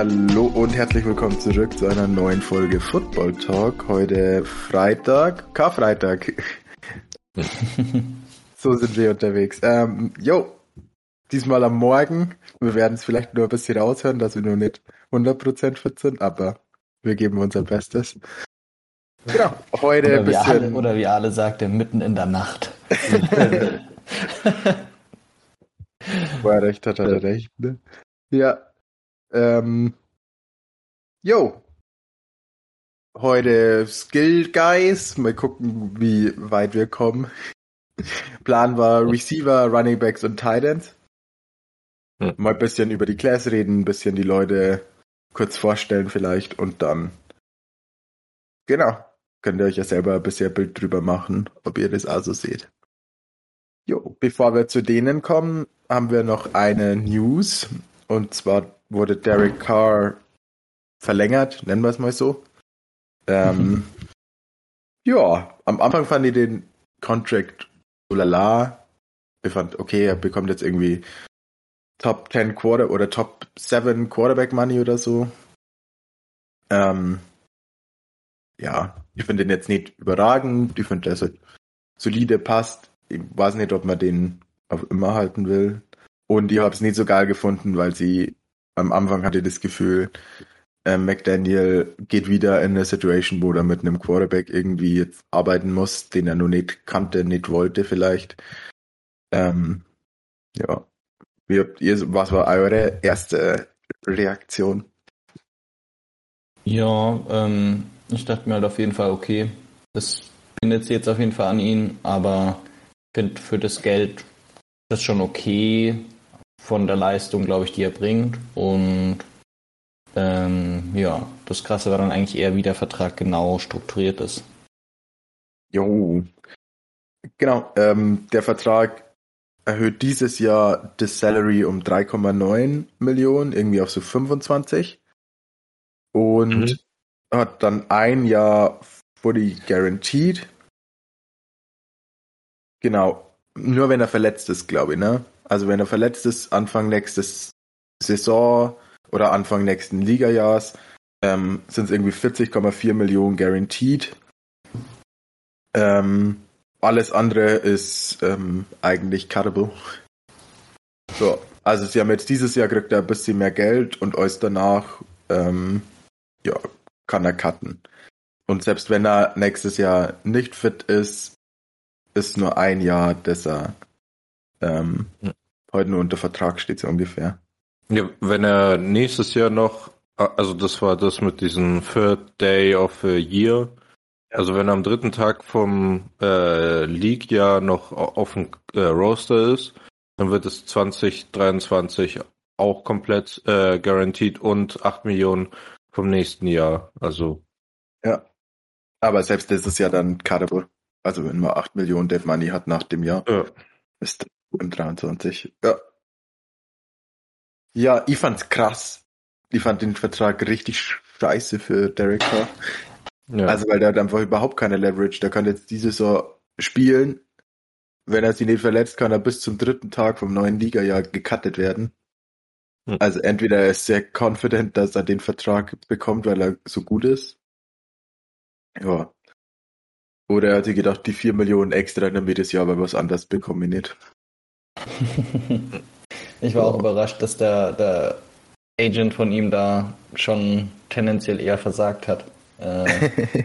Hallo und herzlich willkommen zurück zu einer neuen Folge Football Talk. Heute Freitag, Karfreitag. so sind wir unterwegs. Ähm, jo, diesmal am Morgen. Wir werden es vielleicht nur ein bisschen raushören, dass wir nur nicht 100% fit sind, aber wir geben unser Bestes. Genau, heute ein bisschen... Alle, oder wie alle sagte, mitten in der Nacht. War recht, hat er recht, ne? Ja, ähm, jo. Heute Skill Guys. Mal gucken, wie weit wir kommen. Plan war Receiver, Running Backs und Titans. Hm. Mal ein bisschen über die Class reden, ein bisschen die Leute kurz vorstellen vielleicht und dann. Genau. Könnt ihr euch ja selber ein bisschen Bild drüber machen, ob ihr das also seht. Jo, bevor wir zu denen kommen, haben wir noch eine News. Und zwar wurde Derek Carr verlängert, nennen wir es mal so. Ähm, ja, am Anfang fand ich den Contract so lala. Ich fand, okay, er bekommt jetzt irgendwie Top 10 Quarter oder Top 7 Quarterback Money oder so. Ähm, ja, ich finde den jetzt nicht überragend. Ich finde, dass er solide passt. Ich weiß nicht, ob man den auf immer halten will. Und ich habe es nicht so geil gefunden, weil sie am Anfang hatte das Gefühl, äh, McDaniel geht wieder in eine Situation, wo er mit einem Quarterback irgendwie jetzt arbeiten muss, den er noch nicht kannte, nicht wollte vielleicht. Ähm, ja. Wie habt ihr, was war eure erste Reaktion? Ja, ähm, ich dachte mir halt auf jeden Fall, okay, das bindet sich jetzt auf jeden Fall an ihn, aber ich finde für das Geld das schon okay von der Leistung, glaube ich, die er bringt. Und ähm, ja, das Krasse war dann eigentlich eher, wie der Vertrag genau strukturiert ist. Jo. Genau, ähm, der Vertrag erhöht dieses Jahr das Salary um 3,9 Millionen, irgendwie auf so 25. Und mhm. hat dann ein Jahr fully guaranteed. Genau. Nur wenn er verletzt ist, glaube ich, ne? Also wenn er verletzt ist, Anfang nächstes Saison oder Anfang nächsten Ligajahrs, ähm, sind es irgendwie 40,4 Millionen guaranteed. Ähm, alles andere ist ähm, eigentlich cuttable. So, also sie haben jetzt dieses Jahr kriegt er ein bisschen mehr Geld und euch danach ähm, ja, kann er cutten. Und selbst wenn er nächstes Jahr nicht fit ist, ist nur ein Jahr, dass er ähm, heute nur unter Vertrag steht, so ungefähr. Ja, wenn er nächstes Jahr noch, also das war das mit diesem Third Day of a Year, also wenn er am dritten Tag vom äh, League-Jahr noch auf dem äh, Roster ist, dann wird es 2023 auch komplett äh, garantiert und 8 Millionen vom nächsten Jahr. Also. Ja. Aber selbst das ist ja dann cuttable. Also wenn man 8 Millionen Dev Money hat nach dem Jahr, ja. ist im 23. Ja. Ja, ich fand's krass. Ich fand den Vertrag richtig scheiße für Derek Carr. Ja. Also, weil der hat einfach überhaupt keine Leverage. Der kann jetzt diese Saison spielen. Wenn er sich nicht verletzt, kann er bis zum dritten Tag vom neuen Liga-Jahr gecuttet werden. Hm. Also entweder er ist sehr confident, dass er den Vertrag bekommt, weil er so gut ist. Ja. Oder er hat sich gedacht, die vier Millionen extra, damit das Jahr aber was anderes ich nicht. ich war auch überrascht, dass der, der Agent von ihm da schon tendenziell eher versagt hat. Äh,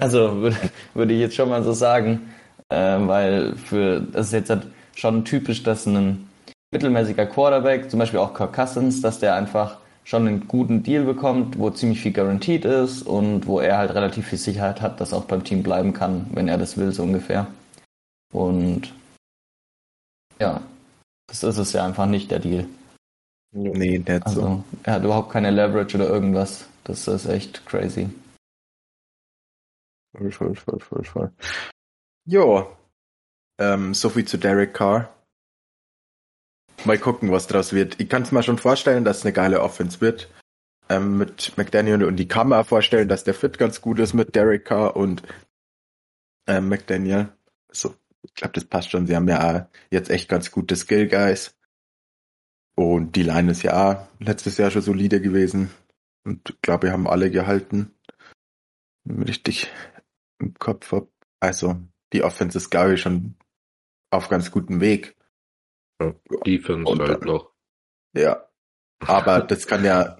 also würde, würde ich jetzt schon mal so sagen, äh, weil für das ist jetzt halt schon typisch, dass ein mittelmäßiger Quarterback, zum Beispiel auch Kirk Cousins, dass der einfach schon einen guten Deal bekommt, wo ziemlich viel guaranteed ist und wo er halt relativ viel Sicherheit hat, dass er auch beim Team bleiben kann, wenn er das will, so ungefähr. Und ja, das ist es ja einfach nicht, der Deal. Nee, nicht also, so. Er hat überhaupt keine Leverage oder irgendwas. Das ist echt crazy. Voll, voll, voll, voll, voll. Jo. Ähm, so viel zu Derek Carr. Mal gucken, was draus wird. Ich kann es mir schon vorstellen, dass es eine geile Offense wird. ähm, mit McDaniel und die kann man vorstellen, dass der Fit ganz gut ist mit Derek Carr und ähm, McDaniel. So, ich glaube, das passt schon. Sie haben ja jetzt echt ganz gute Skill Guys. Und die Line ist ja letztes Jahr schon solide gewesen. Und ich glaube, wir haben alle gehalten. Richtig im Kopf hab. Also, die Offense ist, glaube ich, schon auf ganz gutem Weg. Ja, Defense und, halt noch. Ja. Aber das kann ja,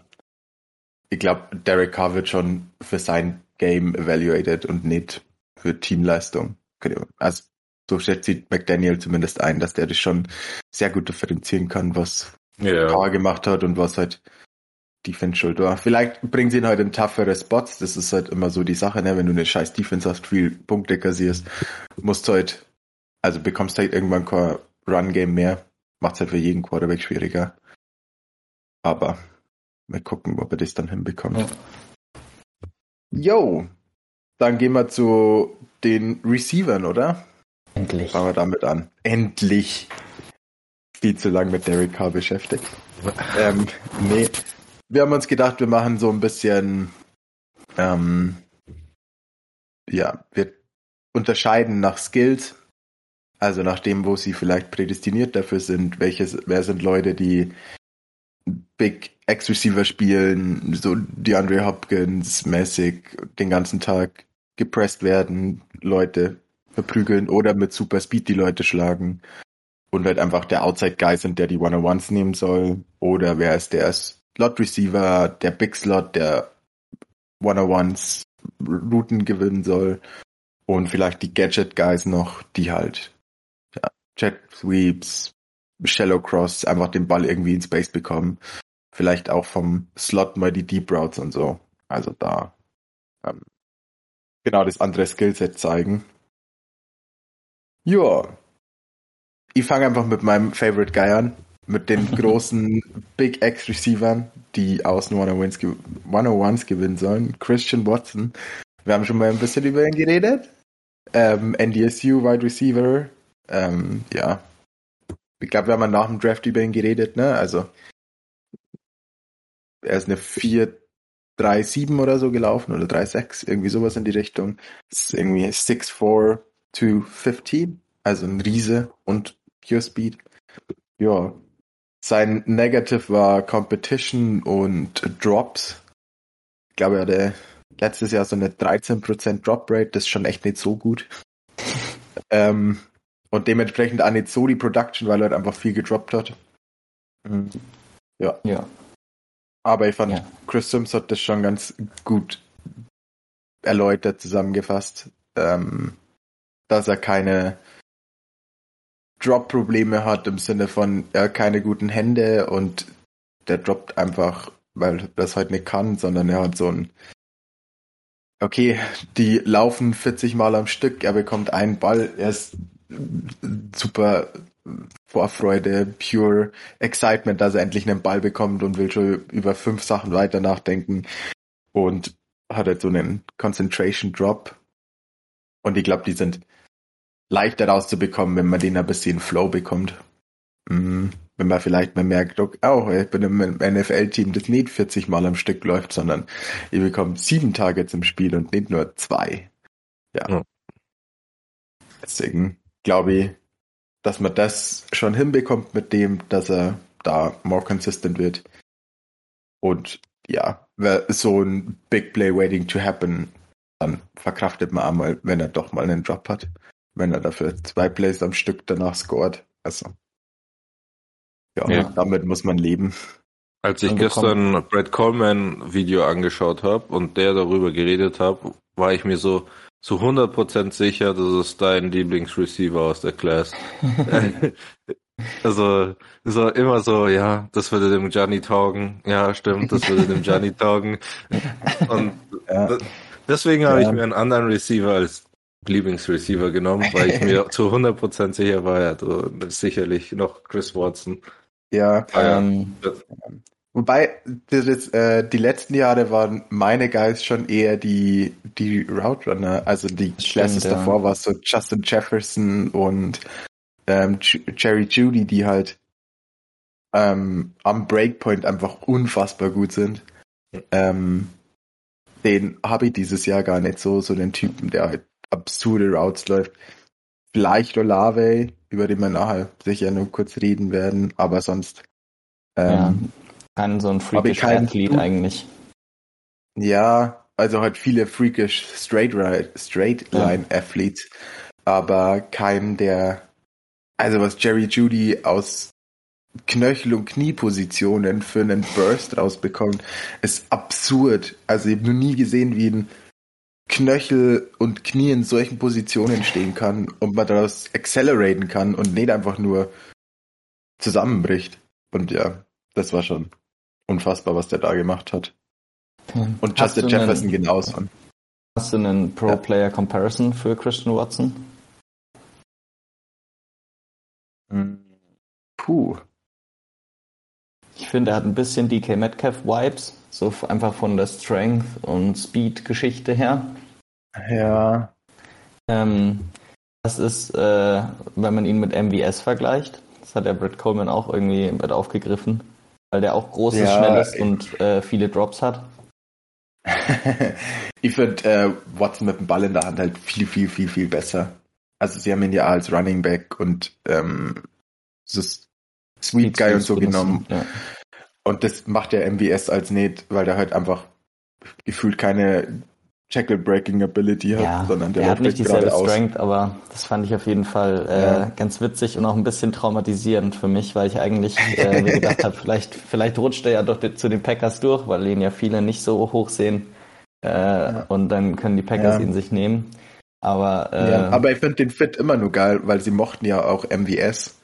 ich glaube, Derek Carr wird schon für sein Game evaluated und nicht für Teamleistung. Also so schätzt sich McDaniel zumindest ein, dass der das schon sehr gut differenzieren kann, was ja. Carr gemacht hat und was halt Defense schuld war. Vielleicht bringen sie ihn halt in toughere Spots. Das ist halt immer so die Sache, ne? Wenn du eine scheiß Defense hast, viel Punkte kassierst, musst du halt, also bekommst halt irgendwann kein Run-Game mehr. Macht es halt für jeden Quarterback schwieriger. Aber mal gucken, ob er das dann hinbekommt. Ja. Yo, dann gehen wir zu den Receivern, oder? Endlich. Fangen wir damit an. Endlich. Viel zu lang mit Derek Carr beschäftigt. ähm, nee, wir haben uns gedacht, wir machen so ein bisschen, ähm, ja, wir unterscheiden nach Skills, also nach dem, wo sie vielleicht prädestiniert dafür sind, welches, wer sind Leute, die Big X-Receiver spielen, so DeAndre Hopkins mäßig den ganzen Tag gepresst werden, Leute verprügeln oder mit Super Speed die Leute schlagen und halt einfach der Outside Guy sind, der die One-on-Ones nehmen soll oder wer ist der Slot Receiver, der Big Slot, der One-on-Ones Routen gewinnen soll und vielleicht die Gadget Guys noch, die halt ja, Jet Sweeps, Shallow Cross einfach den Ball irgendwie in Space bekommen. Vielleicht auch vom Slot mal die Deep Routes und so. Also da ähm, genau das andere Skillset zeigen. Ja. Ich fange einfach mit meinem Favorite Guy an. Mit den großen Big X Receivern, die außen 101 101s gewinnen sollen. Christian Watson. Wir haben schon mal ein bisschen über ihn geredet. Ähm, NDSU Wide Receiver. Ähm, ja, ich glaube, wir haben nach dem Draft über ihn geredet, ne? Also er ist eine 4-3-7 oder so gelaufen oder 3-6, irgendwie sowas in die Richtung. Das ist irgendwie 6-4 to 15, also ein Riese und Pure Speed. Ja. Sein Negative war Competition und Drops. Ich glaube, er hatte letztes Jahr so eine 13% Drop Rate, das ist schon echt nicht so gut. ähm, und dementsprechend auch nicht so die Production, weil er halt einfach viel gedroppt hat. Mhm. Ja. Ja. Aber ich fand, ja. Chris Sims hat das schon ganz gut erläutert, zusammengefasst, ähm, dass er keine Drop-Probleme hat im Sinne von, er keine guten Hände und der droppt einfach, weil das halt nicht kann, sondern er hat so ein Okay, die laufen 40 Mal am Stück, er bekommt einen Ball, er ist super Vorfreude, pure Excitement, dass er endlich einen Ball bekommt und will schon über fünf Sachen weiter nachdenken und hat halt so einen Concentration Drop. Und ich glaube, die sind leichter rauszubekommen, wenn man den ein bisschen Flow bekommt. Mhm. Wenn man vielleicht mal merkt, oh, ich bin im NFL-Team, das nicht 40 Mal am Stück läuft, sondern ihr bekommt sieben Targets im Spiel und nicht nur zwei. Ja. ja. Deswegen glaube ich, dass man das schon hinbekommt mit dem, dass er da more consistent wird. Und ja, so ein Big Play waiting to happen, dann verkraftet man einmal, wenn er doch mal einen Drop hat. Wenn er dafür zwei Plays am Stück danach scored. Also, ja, ja. damit muss man leben. Als ich gestern Brad Coleman Video angeschaut habe und der darüber geredet hat, war ich mir so, zu 100% sicher, das ist dein Lieblingsreceiver aus der Class. also, so immer so, ja, das würde dem Gianni taugen. Ja, stimmt, das würde dem Gianni taugen. Und ja. deswegen habe ja. ich mir einen anderen Receiver als Lieblingsreceiver genommen, weil ich mir zu 100% sicher war, ja, du sicherlich noch Chris Watson. Ja, ähm, Wobei, das, äh, die letzten Jahre waren meine Guys schon eher die, die Route Runner. Also die Classes ja. davor war so Justin Jefferson und ähm, Jerry Judy, die halt ähm, am Breakpoint einfach unfassbar gut sind. Ähm, den habe ich dieses Jahr gar nicht so, so den Typen, der halt absurde Routes läuft. Vielleicht Olave, über den wir nachher sicher nur kurz reden werden, aber sonst. Ähm, ja, kein so ein freakish Athlet eigentlich. Ja, also halt viele freakish Straight, Straight Line ja. Athletes, aber kein der, also was Jerry Judy aus Knöchel- und Kniepositionen für einen Burst rausbekommt, ist absurd. Also ich habe noch nie gesehen, wie ein Knöchel und Knie in solchen Positionen stehen kann und man daraus acceleraten kann und nicht einfach nur zusammenbricht. Und ja, das war schon unfassbar, was der da gemacht hat. Und Justin Jefferson einen, genauso. Hast du einen Pro-Player-Comparison für Christian Watson? Hm. Puh. Ich finde, er hat ein bisschen DK Metcalf-Vibes, so einfach von der Strength- und Speed-Geschichte her. Ja. Ähm, das ist, äh, wenn man ihn mit MVS vergleicht, das hat der Brett Coleman auch irgendwie mit aufgegriffen, weil der auch groß ist, ja, schnell ist und äh, viele Drops hat. ich finde äh, Watson mit dem Ball in der Hand halt viel, viel, viel, viel besser. Also sie haben ihn ja als Running Back und ähm, Sweet Guy und so genommen. Ja. Und das macht der MVS als nicht, weil der halt einfach gefühlt keine Jackal-Breaking Ability hat, ja, sondern der, der hat nicht dieselbe Strength, aber das fand ich auf jeden Fall äh, ja. ganz witzig und auch ein bisschen traumatisierend für mich, weil ich eigentlich äh, mir gedacht habe, vielleicht, vielleicht rutscht er ja doch zu den Packers durch, weil ihn ja viele nicht so hoch sehen äh, ja. und dann können die Packers ihn sich nehmen. Aber, äh, aber ich finde den Fit immer nur geil, weil sie mochten ja auch MVS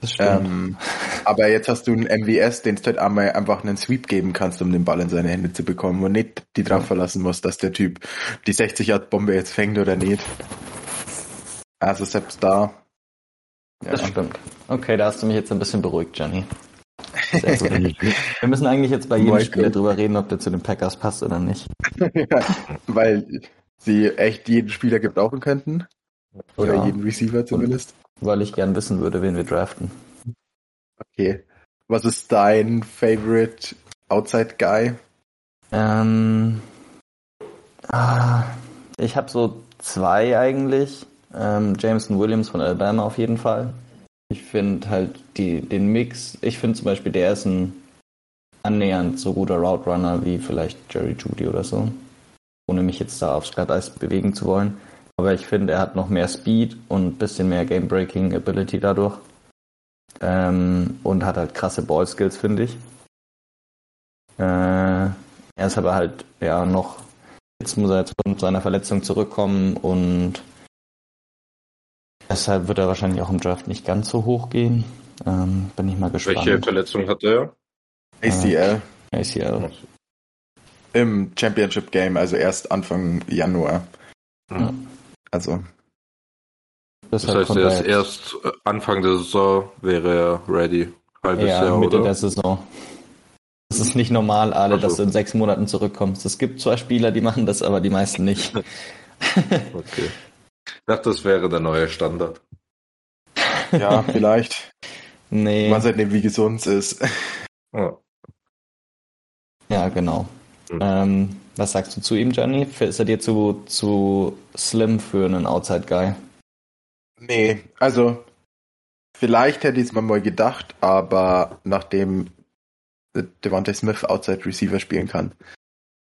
das stimmt. Ähm, aber jetzt hast du einen MWS, den du halt einmal einfach einen Sweep geben kannst, um den Ball in seine Hände zu bekommen und nicht die drauf verlassen musst, dass der Typ die 60 Yard Bombe jetzt fängt oder nicht. Also selbst da. Ja. Das stimmt. Okay, da hast du mich jetzt ein bisschen beruhigt, Johnny. Wir müssen eigentlich jetzt bei jedem Spieler drüber reden, ob der zu den Packers passt oder nicht. ja, weil sie echt jeden Spieler gebrauchen könnten. Oder ja. jeden Receiver zumindest. Weil ich gern wissen würde, wen wir draften. Okay. Was ist dein Favorite Outside Guy? Ähm, ah, ich habe so zwei eigentlich. Ähm, Jameson Williams von Alabama auf jeden Fall. Ich finde halt die, den Mix, ich finde zum Beispiel, der ist ein annähernd so guter Route Runner wie vielleicht Jerry Judy oder so. Ohne mich jetzt da aufs Glatteis bewegen zu wollen. Aber ich finde, er hat noch mehr Speed und ein bisschen mehr Game-Breaking Ability dadurch. Ähm, und hat halt krasse Ball-Skills, finde ich. Äh, er ist aber halt ja noch, jetzt muss er jetzt von seiner Verletzung zurückkommen und deshalb wird er wahrscheinlich auch im Draft nicht ganz so hoch gehen. Ähm, bin ich mal gespannt. Welche Verletzung hat er? ACL. Äh, ACL. Im Championship Game, also erst Anfang Januar. Ja. Also. Das heißt, er ist erst äh, Anfang der Saison wäre er ready. Halbes ja, Jahr, Mitte oder? der Saison. Das ist nicht normal, alle, also. dass du in sechs Monaten zurückkommst. Es gibt zwar Spieler, die machen das, aber die meisten nicht. okay. Ich dachte, das wäre der neue Standard. Ja, vielleicht. nee. Man sieht nicht, wie gesund es ist. Ja, ja genau. Hm. Ähm, was sagst du zu ihm, Johnny? Ist er dir zu, zu slim für einen Outside Guy? Nee, also vielleicht hätte ich es mal gedacht, aber nachdem Devontae Smith Outside Receiver spielen kann,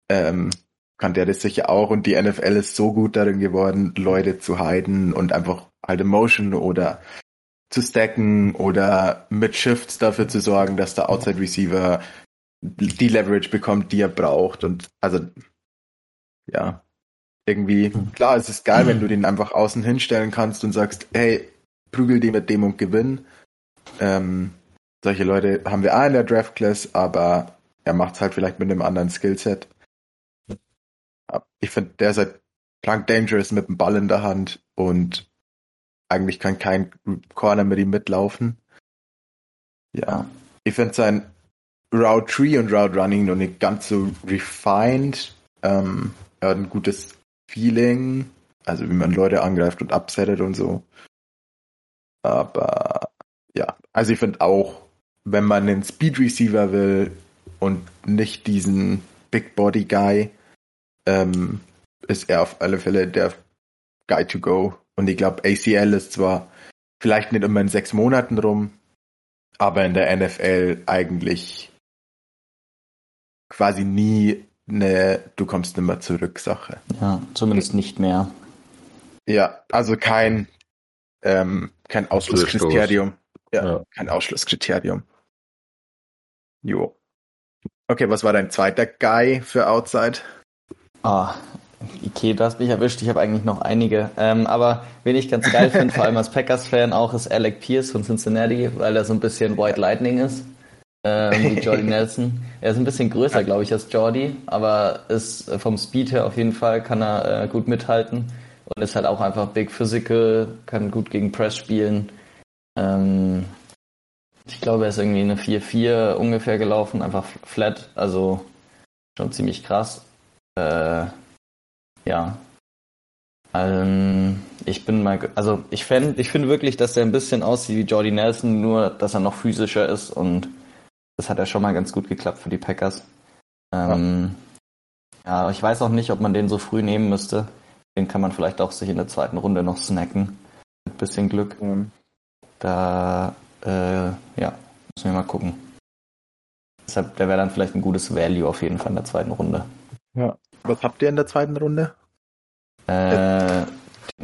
ähm, kann der das sicher auch und die NFL ist so gut darin geworden, Leute zu heiden und einfach halt Motion oder zu stacken oder mit Shifts dafür zu sorgen, dass der Outside Receiver die Leverage bekommt, die er braucht. Und also, ja, irgendwie, klar, es ist geil, wenn du den einfach außen hinstellen kannst und sagst, hey, prügel die mit dem und gewinn. Ähm, solche Leute haben wir auch in der Draft Class, aber er macht es halt vielleicht mit einem anderen Skillset. Ich finde, der ist halt plank dangerous mit dem Ball in der Hand und eigentlich kann kein Corner mit ihm mitlaufen. Ja, ich finde sein Route Tree und Route Running noch nicht ganz so refined. Ähm, er hat ein gutes Feeling, also wie man Leute angreift und upsettet und so. Aber ja, also ich finde auch, wenn man einen Speed Receiver will und nicht diesen Big Body Guy, ähm, ist er auf alle Fälle der Guy to go. Und ich glaube, ACL ist zwar vielleicht nicht immer in sechs Monaten rum, aber in der NFL eigentlich quasi nie eine Du kommst nimmer zurück Sache. Ja, zumindest nicht mehr. Ja, also kein, ähm, kein Ausschlusskriterium. Ja, ja, kein Ausschlusskriterium. Jo. Okay, was war dein zweiter Guy für Outside? Ah, okay, du hast mich erwischt. Ich habe eigentlich noch einige. Ähm, aber wen ich ganz geil finde, vor allem als Packers-Fan auch, ist Alec Pierce von Cincinnati, weil er so ein bisschen White Lightning ist. Ähm, wie Jordy Nelson. Er ist ein bisschen größer, glaube ich, als Jordy, aber ist vom Speed her auf jeden Fall kann er äh, gut mithalten und ist halt auch einfach big physical, kann gut gegen Press spielen. Ähm, ich glaube, er ist irgendwie eine 4-4 ungefähr gelaufen, einfach flat, also schon ziemlich krass. Äh, ja. Ähm, ich bin mal, also ich fände, ich finde wirklich, dass er ein bisschen aussieht wie Jordy Nelson, nur dass er noch physischer ist und das hat ja schon mal ganz gut geklappt für die Packers. Ähm, ja. ja, ich weiß auch nicht, ob man den so früh nehmen müsste. Den kann man vielleicht auch sich in der zweiten Runde noch snacken. Mit bisschen Glück. Mhm. Da, äh, ja, müssen wir mal gucken. Deshalb, der wäre dann vielleicht ein gutes Value auf jeden Fall in der zweiten Runde. Ja. Was habt ihr in der zweiten Runde? Äh,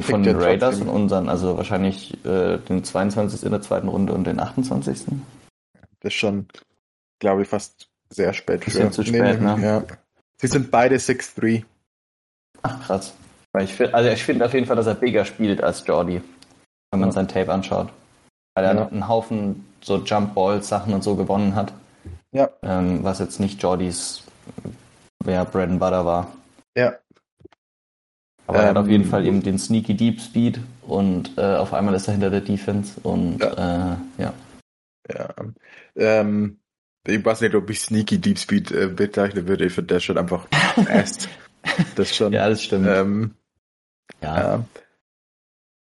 von den Raiders und unseren, also wahrscheinlich äh, den 22. in der zweiten Runde und den 28. Das ist schon, glaube ich, fast sehr spät. Bisschen zu spät, nee, ne? Ja. Sie sind beide 6-3. Ach, krass. Ich find, also ich finde auf jeden Fall, dass er bigger spielt als Jordi, wenn man ja. sein Tape anschaut. Weil er ja. einen Haufen so Jump Balls Sachen und so gewonnen hat. Ja. Ähm, was jetzt nicht Jordis wer Bread and Butter war. Ja. Aber ähm, er hat auf jeden ähm, Fall eben den Sneaky Deep Speed und äh, auf einmal ist er hinter der Defense und ja. Äh, ja. Ja. Ähm, ich weiß nicht, ob ich Sneaky Deep Speed äh, bezeichnen würde. Ich finde der schon einfach fast. Das schon. ja, das stimmt. Ähm, ja. ja.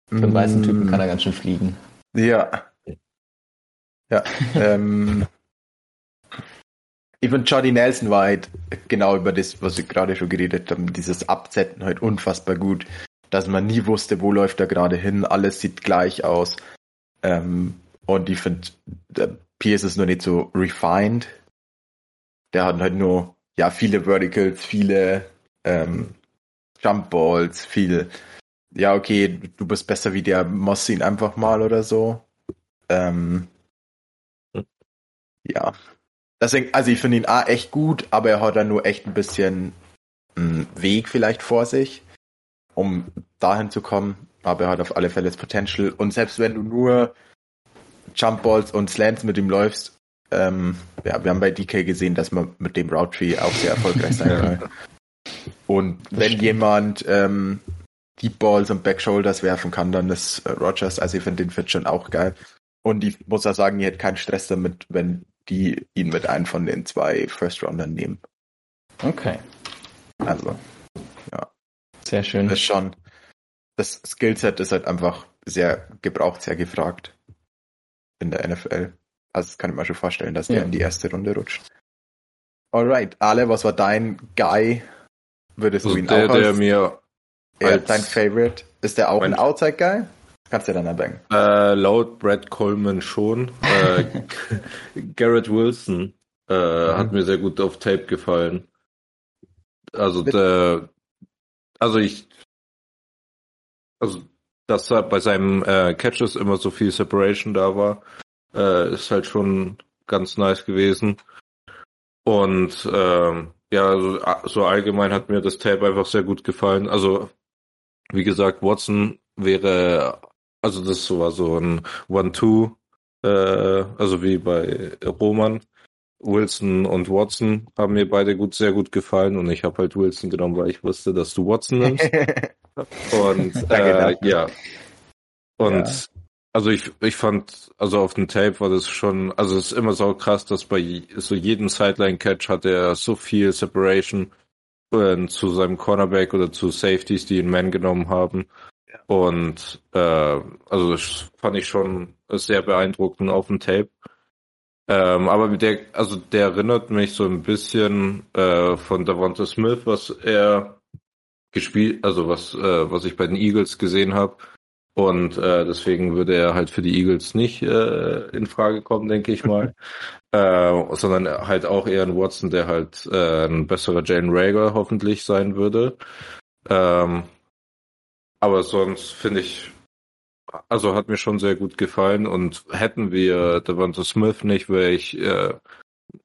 Für einen weißen Typen mm. kann er ganz schön fliegen. Ja. Ja. ähm, ich finde, Johnny Nelson war halt genau über das, was wir gerade schon geredet haben, dieses Absetzen halt unfassbar gut, dass man nie wusste, wo läuft er gerade hin, alles sieht gleich aus. Ähm, und ich finde, Pierce ist noch nicht so refined. Der hat halt nur, ja, viele Verticals, viele ähm, Jump Balls, viel, ja, okay, du bist besser wie der, machst ihn einfach mal oder so. Ähm, hm. ja, Deswegen, also ich finde ihn A echt gut, aber er hat dann nur echt ein bisschen einen Weg vielleicht vor sich, um dahin zu kommen. Aber er hat auf alle Fälle das Potential. Und selbst wenn du nur Jump Balls und Slants mit ihm läufst, ähm, ja, wir haben bei DK gesehen, dass man mit dem Route Tree auch sehr erfolgreich sein kann. Und wenn jemand ähm, Deep Balls und Back Shoulders werfen kann, dann ist äh, Rogers, also ich finde den Fit schon auch geil. Und ich muss auch sagen, ich hätte keinen Stress damit, wenn die ihn mit einem von den zwei First-Roundern nehmen. Okay. Also, ja. Sehr schön. Das ist schon, das Skillset ist halt einfach sehr gebraucht, sehr gefragt in der NFL. Also das kann ich mir schon vorstellen, dass ja. der in die erste Runde rutscht. Alright, Ale, was war dein Guy? Würdest also du ihn der, auch als, der mir als dein Favorite? Ist der auch ein Outside Guy? Kannst du dann erbangen. Äh, laut Brad Coleman schon. Äh, Garrett Wilson äh, mhm. hat mir sehr gut auf Tape gefallen. Also der, also ich, also dass er bei seinem äh, Catches immer so viel Separation da war, äh, ist halt schon ganz nice gewesen. Und ähm, ja, also, so allgemein hat mir das Tape einfach sehr gut gefallen. Also wie gesagt, Watson wäre also das war so ein One-Two, äh, also wie bei Roman. Wilson und Watson haben mir beide gut, sehr gut gefallen und ich habe halt Wilson genommen, weil ich wusste, dass du Watson nimmst. und äh, ja. Und ja. also ich, ich fand, also auf dem Tape war das schon, also es ist immer so krass, dass bei so jedem Sideline-Catch hat er so viel Separation äh, zu seinem Cornerback oder zu Safeties, die ihn Man genommen haben. Und äh, also das fand ich schon sehr beeindruckend auf dem Tape. Ähm, aber der, also der erinnert mich so ein bisschen äh, von Davante Smith, was er gespielt, also was, äh, was ich bei den Eagles gesehen habe. Und äh, deswegen würde er halt für die Eagles nicht äh, in Frage kommen, denke ich mal. äh, sondern halt auch eher ein Watson, der halt äh, ein besserer Jane Rager hoffentlich sein würde. Ähm, aber sonst finde ich, also hat mir schon sehr gut gefallen und hätten wir Devonta Smith nicht, wäre ich, äh,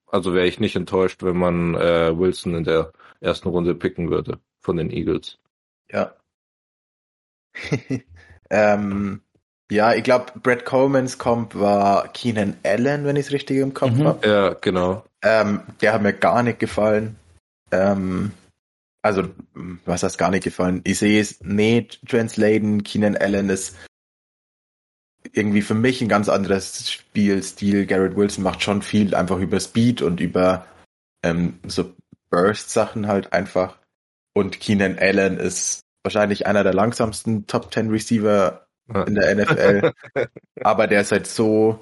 also wäre ich nicht enttäuscht, wenn man äh, Wilson in der ersten Runde picken würde von den Eagles. Ja. ähm, ja, ich glaube, Brad Colemans Comp war Keenan Allen, wenn ich es richtig im Kopf mhm. habe. Ja, genau. Ähm, der hat mir gar nicht gefallen. Ähm, also, was heißt gar nicht gefallen? Ich sehe es nicht translaten. Keenan Allen ist irgendwie für mich ein ganz anderes Spielstil. Garrett Wilson macht schon viel einfach über Speed und über ähm, so Burst-Sachen halt einfach. Und Keenan Allen ist wahrscheinlich einer der langsamsten Top 10 Receiver in der NFL. aber der ist halt so,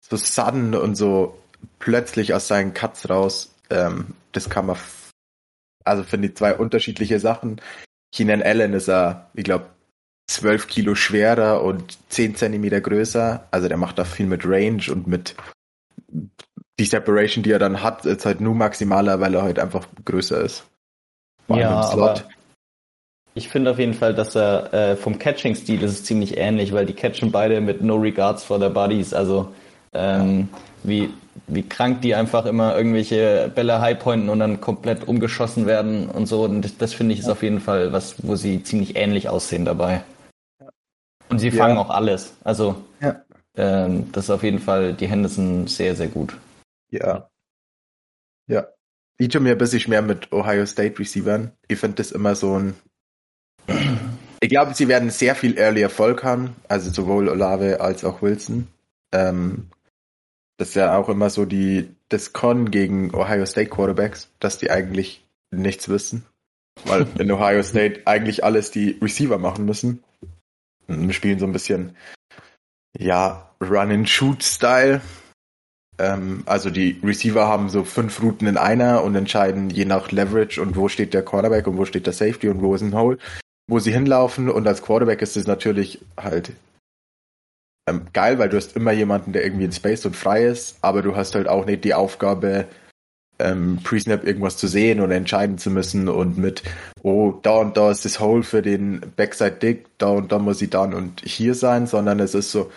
so sudden und so plötzlich aus seinen Cuts raus. Ähm, das kann man, also finde ich zwei unterschiedliche Sachen. Keenan Allen ist er, ich glaube, 12 Kilo schwerer und 10 Zentimeter größer. Also der macht da viel mit Range und mit die Separation, die er dann hat, ist halt nur maximaler, weil er halt einfach größer ist. Vor ja, aber ich finde auf jeden Fall, dass er äh, vom Catching-Stil ist es ziemlich ähnlich, weil die catchen beide mit No Regards for their Bodies. Also ähm, wie, wie krank die einfach immer irgendwelche Bälle highpointen und dann komplett umgeschossen werden und so. Und das, das finde ich ist auf jeden Fall was, wo sie ziemlich ähnlich aussehen dabei. Und sie fangen ja. auch alles. Also ja. ähm, das ist auf jeden Fall, die Hände sind sehr, sehr gut. Ja. Ja. Ich tue mir ein bisschen mehr mit Ohio State Receivern. Ich finde das immer so ein ich glaube, sie werden sehr viel Early Erfolg haben, also sowohl Olave als auch Wilson. Ähm, das ist ja auch immer so die, das Con gegen Ohio State Quarterbacks, dass die eigentlich nichts wissen. Weil in Ohio State eigentlich alles die Receiver machen müssen. Und spielen so ein bisschen, ja, Run-and-Shoot-Style. Ähm, also die Receiver haben so fünf Routen in einer und entscheiden je nach Leverage und wo steht der Quarterback und wo steht der Safety und wo ist ein Hole, wo sie hinlaufen. Und als Quarterback ist es natürlich halt ähm, geil, weil du hast immer jemanden, der irgendwie in Space und frei ist, aber du hast halt auch nicht die Aufgabe, ähm, Pre-Snap irgendwas zu sehen oder entscheiden zu müssen und mit, oh, da und da ist das Hole für den Backside Dick, da und da muss sie dann und hier sein, sondern es ist so,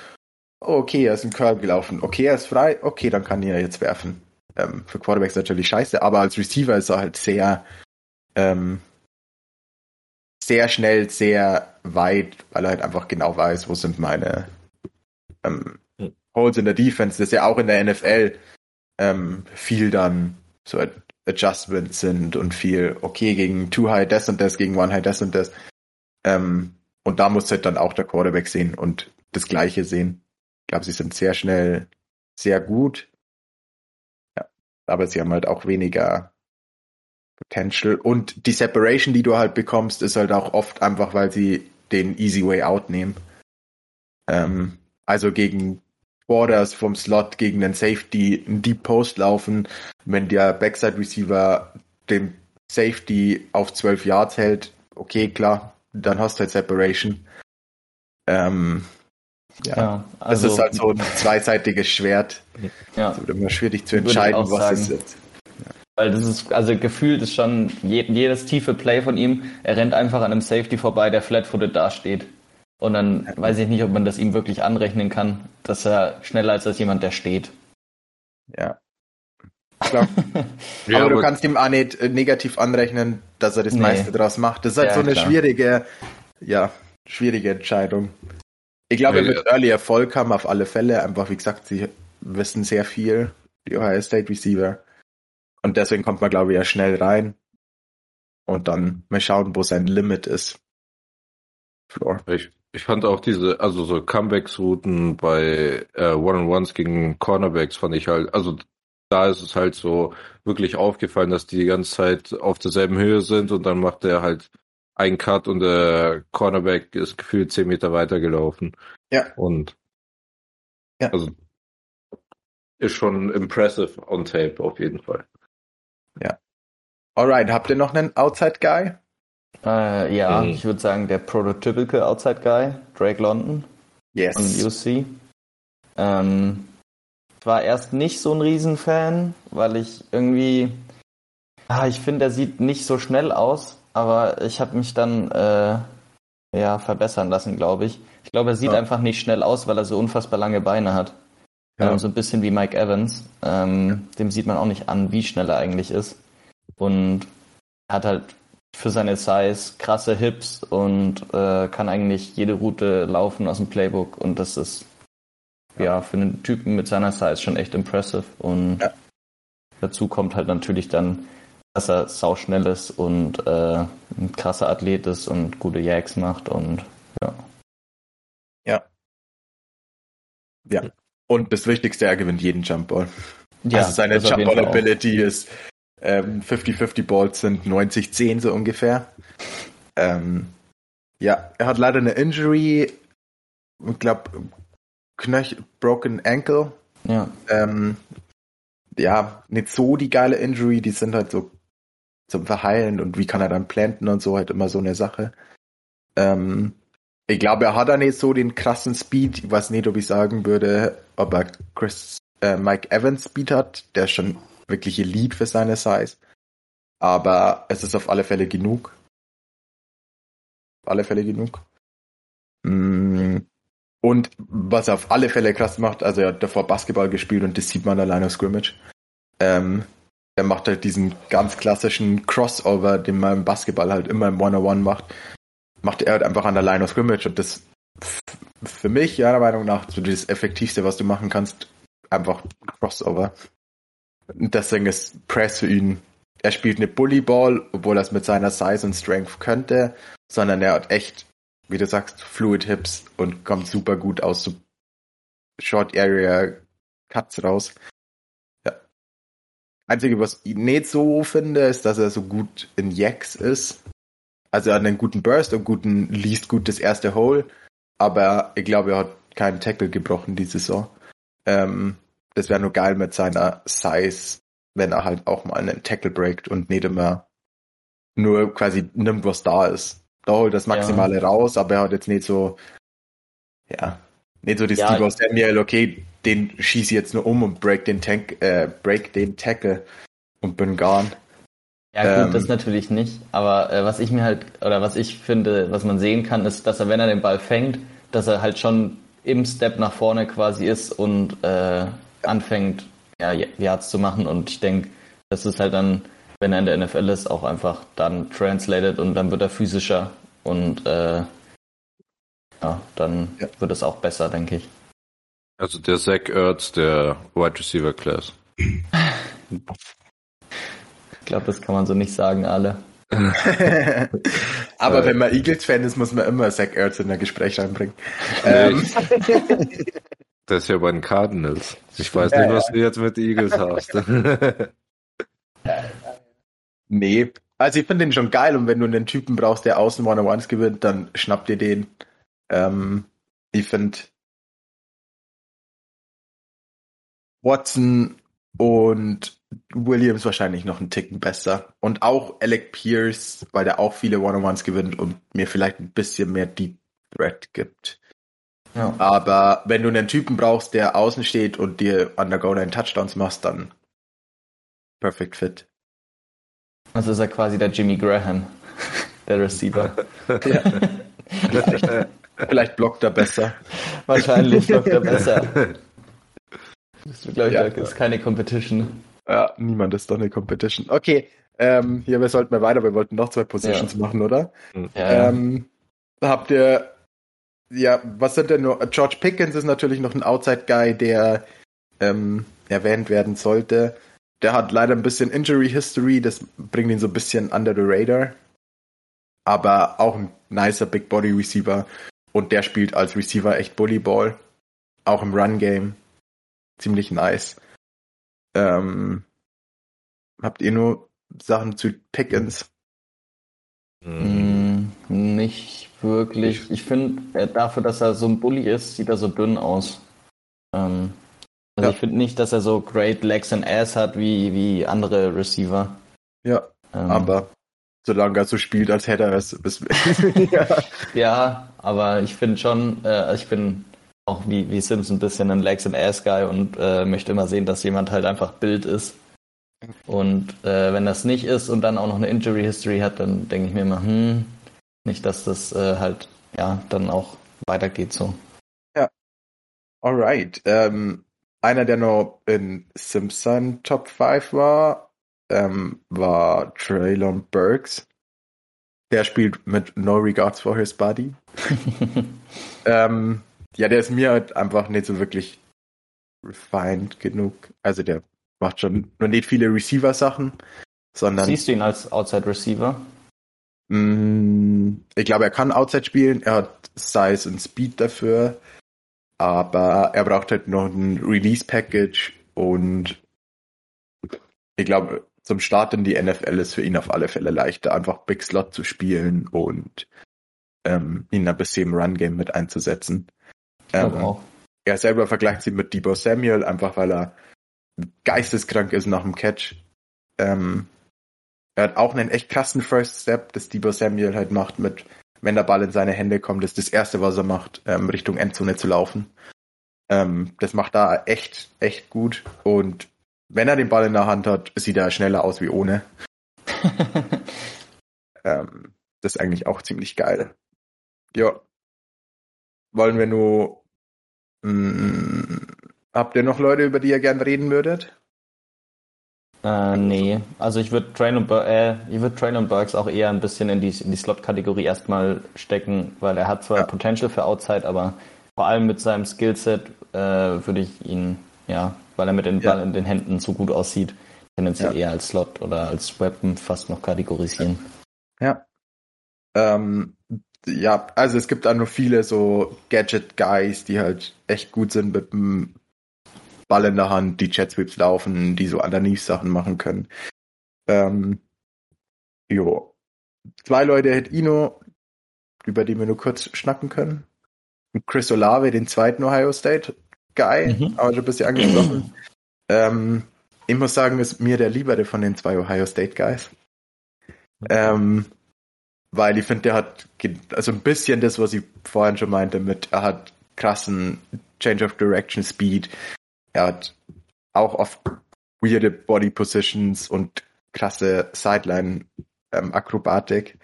okay, er ist ein Curl gelaufen, okay, er ist frei, okay, dann kann er jetzt werfen. Ähm, für Quarterbacks natürlich scheiße, aber als Receiver ist er halt sehr, ähm, sehr schnell, sehr weit, weil er halt einfach genau weiß, wo sind meine ähm, hm. Holes in der Defense. Das ist ja auch in der NFL ähm, viel dann so Adjustments sind und viel, okay, gegen Two High das und das, gegen One High das und das. Ähm, und da muss halt dann auch der Quarterback sehen und das Gleiche sehen. Glaube, sie sind sehr schnell, sehr gut. Ja, aber sie haben halt auch weniger Potential. Und die Separation, die du halt bekommst, ist halt auch oft einfach, weil sie den Easy Way Out nehmen. Ähm, also gegen Borders vom Slot, gegen den Safety einen Deep Post laufen. Wenn der Backside Receiver den Safety auf 12 Yards hält, okay, klar, dann hast du halt Separation. Ähm, ja, ja also, das ist halt so ein zweiseitiges Schwert. Ja. Es wird immer schwierig zu entscheiden, was sagen. es ist. Weil das ist, also gefühlt ist schon jedes tiefe Play von ihm, er rennt einfach an einem Safety vorbei, der flat-footed dasteht. Und dann weiß ich nicht, ob man das ihm wirklich anrechnen kann, dass er schneller ist als jemand, der steht. Ja. Klar. ja, aber, du kannst ihm auch nicht äh, negativ anrechnen, dass er das nee. meiste draus macht. Das ist halt ja, so eine klar. schwierige, ja, schwierige Entscheidung. Ich glaube, er wird Early Erfolg haben auf alle Fälle. Einfach, wie gesagt, sie wissen sehr viel, die Ohio State Receiver. Und deswegen kommt man, glaube ich, ja schnell rein. Und dann mal schauen, wo sein Limit ist. Floor. Ich, ich fand auch diese, also so Comebacks-Routen bei äh, One-on-Ones gegen Cornerbacks fand ich halt, also da ist es halt so wirklich aufgefallen, dass die die ganze Zeit auf derselben Höhe sind und dann macht er halt einen Cut und der Cornerback ist gefühlt zehn Meter weiter gelaufen. Ja. Und ja. also ist schon impressive on tape, auf jeden Fall. Ja. Alright, habt ihr noch einen Outside Guy? Äh, ja, mhm. ich würde sagen, der prototypical Outside Guy, Drake London. Yes. Von UC. Ähm, war erst nicht so ein Riesenfan, weil ich irgendwie, ah, ich finde, er sieht nicht so schnell aus, aber ich habe mich dann äh, ja verbessern lassen, glaube ich. Ich glaube, er sieht ja. einfach nicht schnell aus, weil er so unfassbar lange Beine hat. Ja. Ähm, so ein bisschen wie Mike Evans. Ähm, dem sieht man auch nicht an, wie schnell er eigentlich ist. Und hat halt für seine Size krasse Hips und äh, kann eigentlich jede Route laufen aus dem Playbook und das ist ja, für einen Typen mit seiner Size schon echt impressive. Und ja. dazu kommt halt natürlich dann, dass er sauschnell ist und äh, ein krasser Athlet ist und gute Jacks macht und ja. Ja. Ja. Und das Wichtigste, er gewinnt jeden Jumpball. Ja, also seine Jumpball Ability ist ähm, 50-50 Balls sind 90-10 so ungefähr. Ähm, ja, er hat leider eine Injury. Ich glaube, Knöchel, Broken Ankle. Ja. Ähm, ja, nicht so die geile Injury, die sind halt so zum Verheilen und wie kann er dann planten und so, halt immer so eine Sache. Ähm, ich glaube, er hat da nicht so den krassen Speed. Ich weiß nicht, ob ich sagen würde, ob er Chris, äh, Mike Evans Speed hat. Der ist schon wirklich Elite für seine Size. Aber es ist auf alle Fälle genug. Auf alle Fälle genug. Mm, und was er auf alle Fälle krass macht, also er hat davor Basketball gespielt und das sieht man allein auf Scrimmage. Ähm, er macht halt diesen ganz klassischen Crossover, den man im Basketball halt immer im One-on-One macht. Macht er halt einfach an der Line of Scrimmage und das für mich, meiner Meinung nach, so das Effektivste, was du machen kannst, einfach Crossover. Und deswegen ist Press für ihn, er spielt eine Bullyball, obwohl er es mit seiner Size und Strength könnte, sondern er hat echt wie du sagst, Fluid Hips und kommt super gut aus so Short Area Cuts raus. Einzige, was ich nicht so finde, ist, dass er so gut in Jacks ist. Also er hat einen guten Burst und guten, liest gut das erste Hole, aber ich glaube, er hat keinen Tackle gebrochen diese Saison. Ähm, das wäre nur geil mit seiner Size, wenn er halt auch mal einen Tackle breakt und nicht immer nur quasi nimmt, was da ist da holt das Maximale ja. raus, aber er hat jetzt nicht so, ja, nicht so das ja, Steve Samuel, okay, den schieße ich jetzt nur um und break den Tank, äh, break den Tackle und bin gone. Ja gut, ähm, das natürlich nicht, aber äh, was ich mir halt, oder was ich finde, was man sehen kann, ist, dass er, wenn er den Ball fängt, dass er halt schon im Step nach vorne quasi ist und äh, anfängt, ja, Yards zu machen und ich denke, das ist halt dann, wenn er in der NFL ist, auch einfach dann translated und dann wird er physischer und äh, ja, dann ja. wird es auch besser, denke ich. Also der Zach Ertz der Wide Receiver Class. ich glaube, das kann man so nicht sagen, alle. Aber wenn man Eagles-Fan ist, muss man immer Zach Ertz in der Gespräch reinbringen. Ähm. Das ist ja bei den Cardinals. Ich weiß nicht, was du jetzt mit den Eagles hast. nee, also ich finde den schon geil und wenn du einen Typen brauchst, der außen One-on-Ones gewinnt, dann schnapp dir den. Ähm, ich finde Watson und Williams wahrscheinlich noch einen Ticken besser. Und auch Alec Pierce, weil der auch viele One-on-Ones gewinnt und mir vielleicht ein bisschen mehr Deep Threat gibt. Ja. Aber wenn du einen Typen brauchst, der außen steht und dir an der Goal-Line Touchdowns machst, dann perfect fit. Also ist er quasi der Jimmy Graham, der Receiver. ja. vielleicht, vielleicht blockt er besser. Wahrscheinlich blockt er besser. Das ist, glaube ich, ja. ist keine Competition. Ja, niemand ist doch eine Competition. Okay, ähm, hier, wir sollten mal weiter. Wir wollten noch zwei Positions ja. machen, oder? Ja, ähm, habt ihr, ja, was sind denn nur, George Pickens ist natürlich noch ein Outside-Guy, der ähm, erwähnt werden sollte. Der hat leider ein bisschen Injury History, das bringt ihn so ein bisschen under the radar. Aber auch ein nicer Big Body Receiver. Und der spielt als Receiver echt Bullyball. Auch im Run Game. Ziemlich nice. Ähm, habt ihr nur Sachen zu Pickens? Mm, nicht wirklich. Ich finde, dafür, dass er so ein Bully ist, sieht er so dünn aus. Ähm, also ja. ich finde nicht, dass er so great Legs and Ass hat wie, wie andere Receiver. Ja, ähm. aber solange er so spielt, als hätte er es. ja. ja, aber ich finde schon, äh, ich bin auch wie, wie Sims ein bisschen ein Legs and Ass Guy und äh, möchte immer sehen, dass jemand halt einfach Bild ist. Und äh, wenn das nicht ist und dann auch noch eine Injury History hat, dann denke ich mir immer, hm, nicht, dass das äh, halt ja dann auch weitergeht so. Ja. Alright. Ähm, einer, der noch in Simpson Top 5 war, ähm, war Traylon Burks. Der spielt mit No Regards for His Body. ähm, ja, der ist mir halt einfach nicht so wirklich refined genug. Also der macht schon nur nicht viele Receiver-Sachen, sondern. Siehst du ihn als Outside Receiver? Mm, ich glaube, er kann Outside spielen. Er hat Size und Speed dafür. Aber er braucht halt noch ein Release-Package und ich glaube, zum Start in die NFL ist für ihn auf alle Fälle leichter, einfach Big Slot zu spielen und ähm, ihn ein bisschen im Run-Game mit einzusetzen. Ähm, er selber vergleicht sie mit Debo Samuel, einfach weil er geisteskrank ist nach dem Catch. Ähm, er hat auch einen echt krassen First Step, das Debo Samuel halt macht mit, wenn der Ball in seine Hände kommt, ist das erste, was er macht, ähm, Richtung Endzone zu laufen. Ähm, das macht da echt, echt gut. Und wenn er den Ball in der Hand hat, sieht er schneller aus wie ohne. ähm, das ist eigentlich auch ziemlich geil. Ja. Wollen wir nur. Mh, mm, habt ihr noch Leute, über die ihr gern reden würdet? Äh, nee, also ich würde Train und äh, ich würde Train und Burks auch eher ein bisschen in die in die Slot-Kategorie erstmal stecken, weil er hat zwar ja. Potential für Outside, aber vor allem mit seinem Skillset äh, würde ich ihn, ja, weil er mit dem ja. Ball in den Händen so gut aussieht, tendenziell ja. eher als Slot oder als Weapon fast noch kategorisieren. Ja. Ähm, ja, also es gibt da nur viele so Gadget-Guys, die halt echt gut sind mit dem Ball in der Hand, die Jet Sweeps laufen, die so Underneath-Sachen machen können. Ähm, jo. Zwei Leute hätte Ino, über die wir nur kurz schnacken können. Chris Olave, den zweiten Ohio State Guy, mhm. aber schon ein bisschen angesprochen. ähm, ich muss sagen, ist mir der liebere von den zwei Ohio State Guys. Ähm, weil ich finde, der hat also ein bisschen das, was ich vorhin schon meinte, mit er hat krassen Change of Direction Speed. Er hat auch oft weirde Body Positions und krasse Sideline ähm, Akrobatik.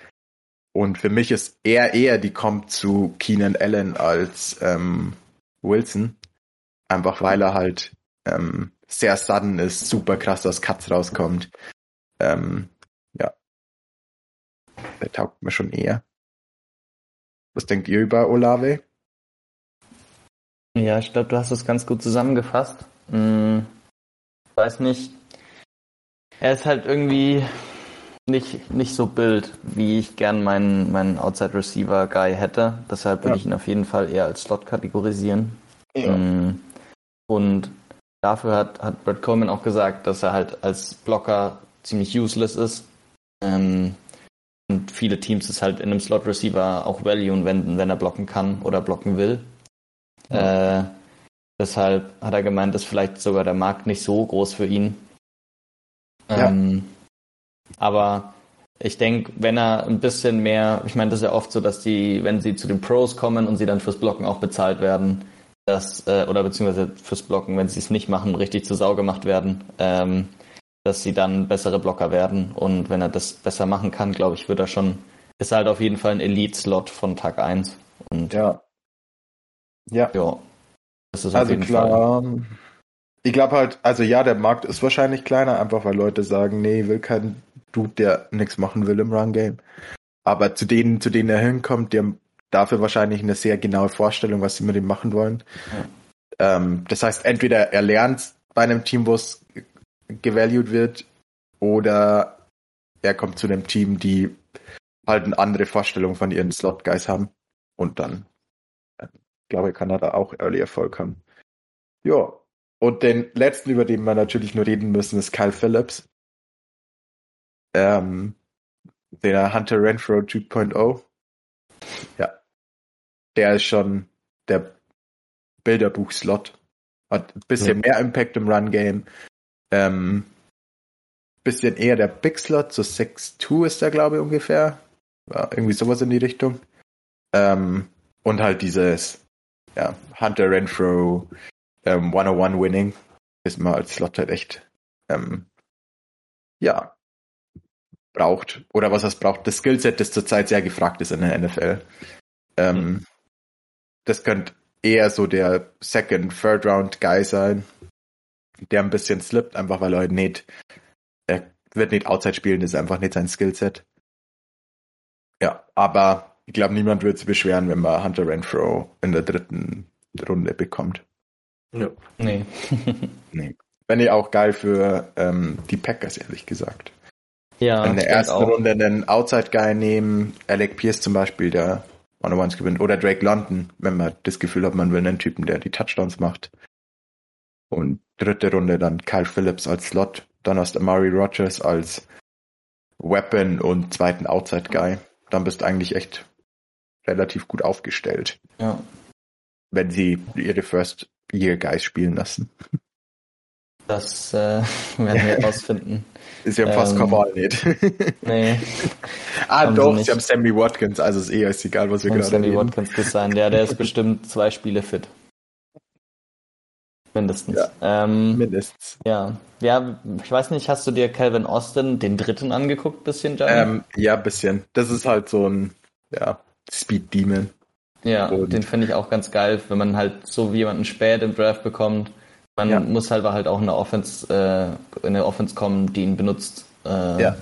Und für mich ist er eher die kommt zu Keenan Allen als ähm, Wilson. Einfach weil er halt ähm, sehr sudden ist, super krass aus Cuts rauskommt. Ähm, der taugt mir schon eher. Was denkt ihr über Olave? Ja, ich glaube, du hast es ganz gut zusammengefasst. Hm, weiß nicht. Er ist halt irgendwie nicht, nicht so bild, wie ich gern meinen, meinen Outside Receiver Guy hätte. Deshalb würde ja. ich ihn auf jeden Fall eher als Slot kategorisieren. Ja. Hm, und dafür hat, hat Brett Coleman auch gesagt, dass er halt als Blocker ziemlich useless ist. Ähm, und viele Teams ist halt in einem Slot Receiver auch Value wenden, wenn er blocken kann oder blocken will. Ja. Äh, deshalb hat er gemeint, ist vielleicht sogar der Markt nicht so groß für ihn. Ähm, ja. Aber ich denke, wenn er ein bisschen mehr, ich meine, das ist ja oft so, dass die, wenn sie zu den Pros kommen und sie dann fürs Blocken auch bezahlt werden, dass, äh, oder beziehungsweise fürs Blocken, wenn sie es nicht machen, richtig zu Sau gemacht werden, ähm, dass sie dann bessere Blocker werden. Und wenn er das besser machen kann, glaube ich, wird er schon, ist halt auf jeden Fall ein Elite-Slot von Tag 1. Und ja. Ja. Ja. Das ist also auf jeden klar. Fall. Ich glaube halt, also ja, der Markt ist wahrscheinlich kleiner, einfach weil Leute sagen, nee, will kein Dude, der nichts machen will im Run-Game. Aber zu denen, zu denen er hinkommt, die haben dafür wahrscheinlich eine sehr genaue Vorstellung, was sie mit ihm machen wollen. Ja. Ähm, das heißt, entweder er lernt bei einem Team, wo es gevalued wird oder er kommt zu einem Team, die halt eine andere Vorstellung von ihren Slot Guys haben und dann äh, glaube ich, kann er da auch Early Erfolg haben. Ja. Und den letzten, über den wir natürlich nur reden müssen, ist Kyle Phillips. Ähm, der Hunter Renfro 2.0. Ja. Der ist schon der Bilderbuch-Slot. Hat ein bisschen ja. mehr Impact im Run-Game. Ähm, bisschen eher der Big Slot, so 6-2 ist der, glaube ich, ungefähr. Ja, irgendwie sowas in die Richtung. Ähm, und halt dieses ja, Hunter Renfro ähm, 101 Winning ist man als Slot halt echt ähm, ja braucht oder was es braucht. Das Skillset, das zurzeit sehr gefragt ist in der NFL. Ähm, mhm. Das könnte eher so der Second, Third Round Guy sein, der ein bisschen slippt, einfach weil er halt nicht, er wird nicht Outside spielen, das ist einfach nicht sein Skillset. Ja, aber ich glaube, niemand wird sich beschweren, wenn man Hunter Renfro in der dritten Runde bekommt. Ja. Nee. nee. Fände ich auch geil für ähm, die Packers, ehrlich gesagt. Ja. In der ersten Runde einen Outside-Guy nehmen, Alec Pierce zum Beispiel, der One-on-Ones gewinnt, oder Drake London, wenn man das Gefühl hat, man will einen Typen, der die Touchdowns macht. Und dritte Runde dann Kyle Phillips als Slot, dann hast du Amari Rogers als Weapon und zweiten Outside-Guy. Dann bist du eigentlich echt relativ gut aufgestellt. Ja. Wenn sie ihre First-Year-Guys spielen lassen. Das äh, werden wir herausfinden. Ist ja fast ähm, nicht. nee. ah, doch, sie, sie, haben Sammy Watkins, also ist eh ist egal, was wir gerade Sammy reden. Watkins design, ja, der ist bestimmt zwei Spiele fit. Mindestens. Ja, ähm, mindestens. Ja. ja, ich weiß nicht, hast du dir Calvin Austin, den dritten, angeguckt, bisschen, Johnny? Ähm, ja, bisschen. Das ist halt so ein, ja, Speed Demon. Ja, Und den finde ich auch ganz geil, wenn man halt so wie jemanden spät im Draft bekommt man ja. muss halt halt auch in eine Offense, äh, in eine Offense kommen, die ihn benutzt äh, ja.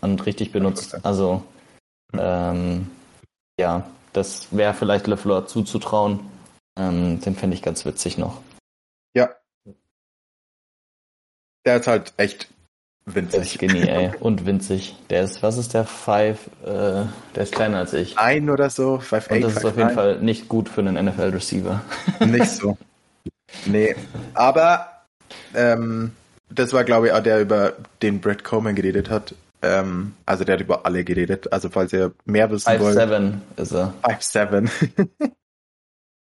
und richtig benutzt. Also ähm, ja, das wäre vielleicht LeFleur zuzutrauen. Ähm, den fände ich ganz witzig noch. Ja. Der ist halt echt winzig. Der ist Genie, ey. Und winzig. Der ist, was ist der? Five, äh, der ist kleiner als ich. Ein oder so, five, Und das ist auf jeden Fall nicht gut für einen NFL-Receiver. Nicht so. Nee, aber ähm, das war, glaube ich, auch der, über den Brett Coleman geredet hat. Ähm, also der hat über alle geredet. Also falls ihr mehr wissen Five wollt. 5-7 ist er. 5-7.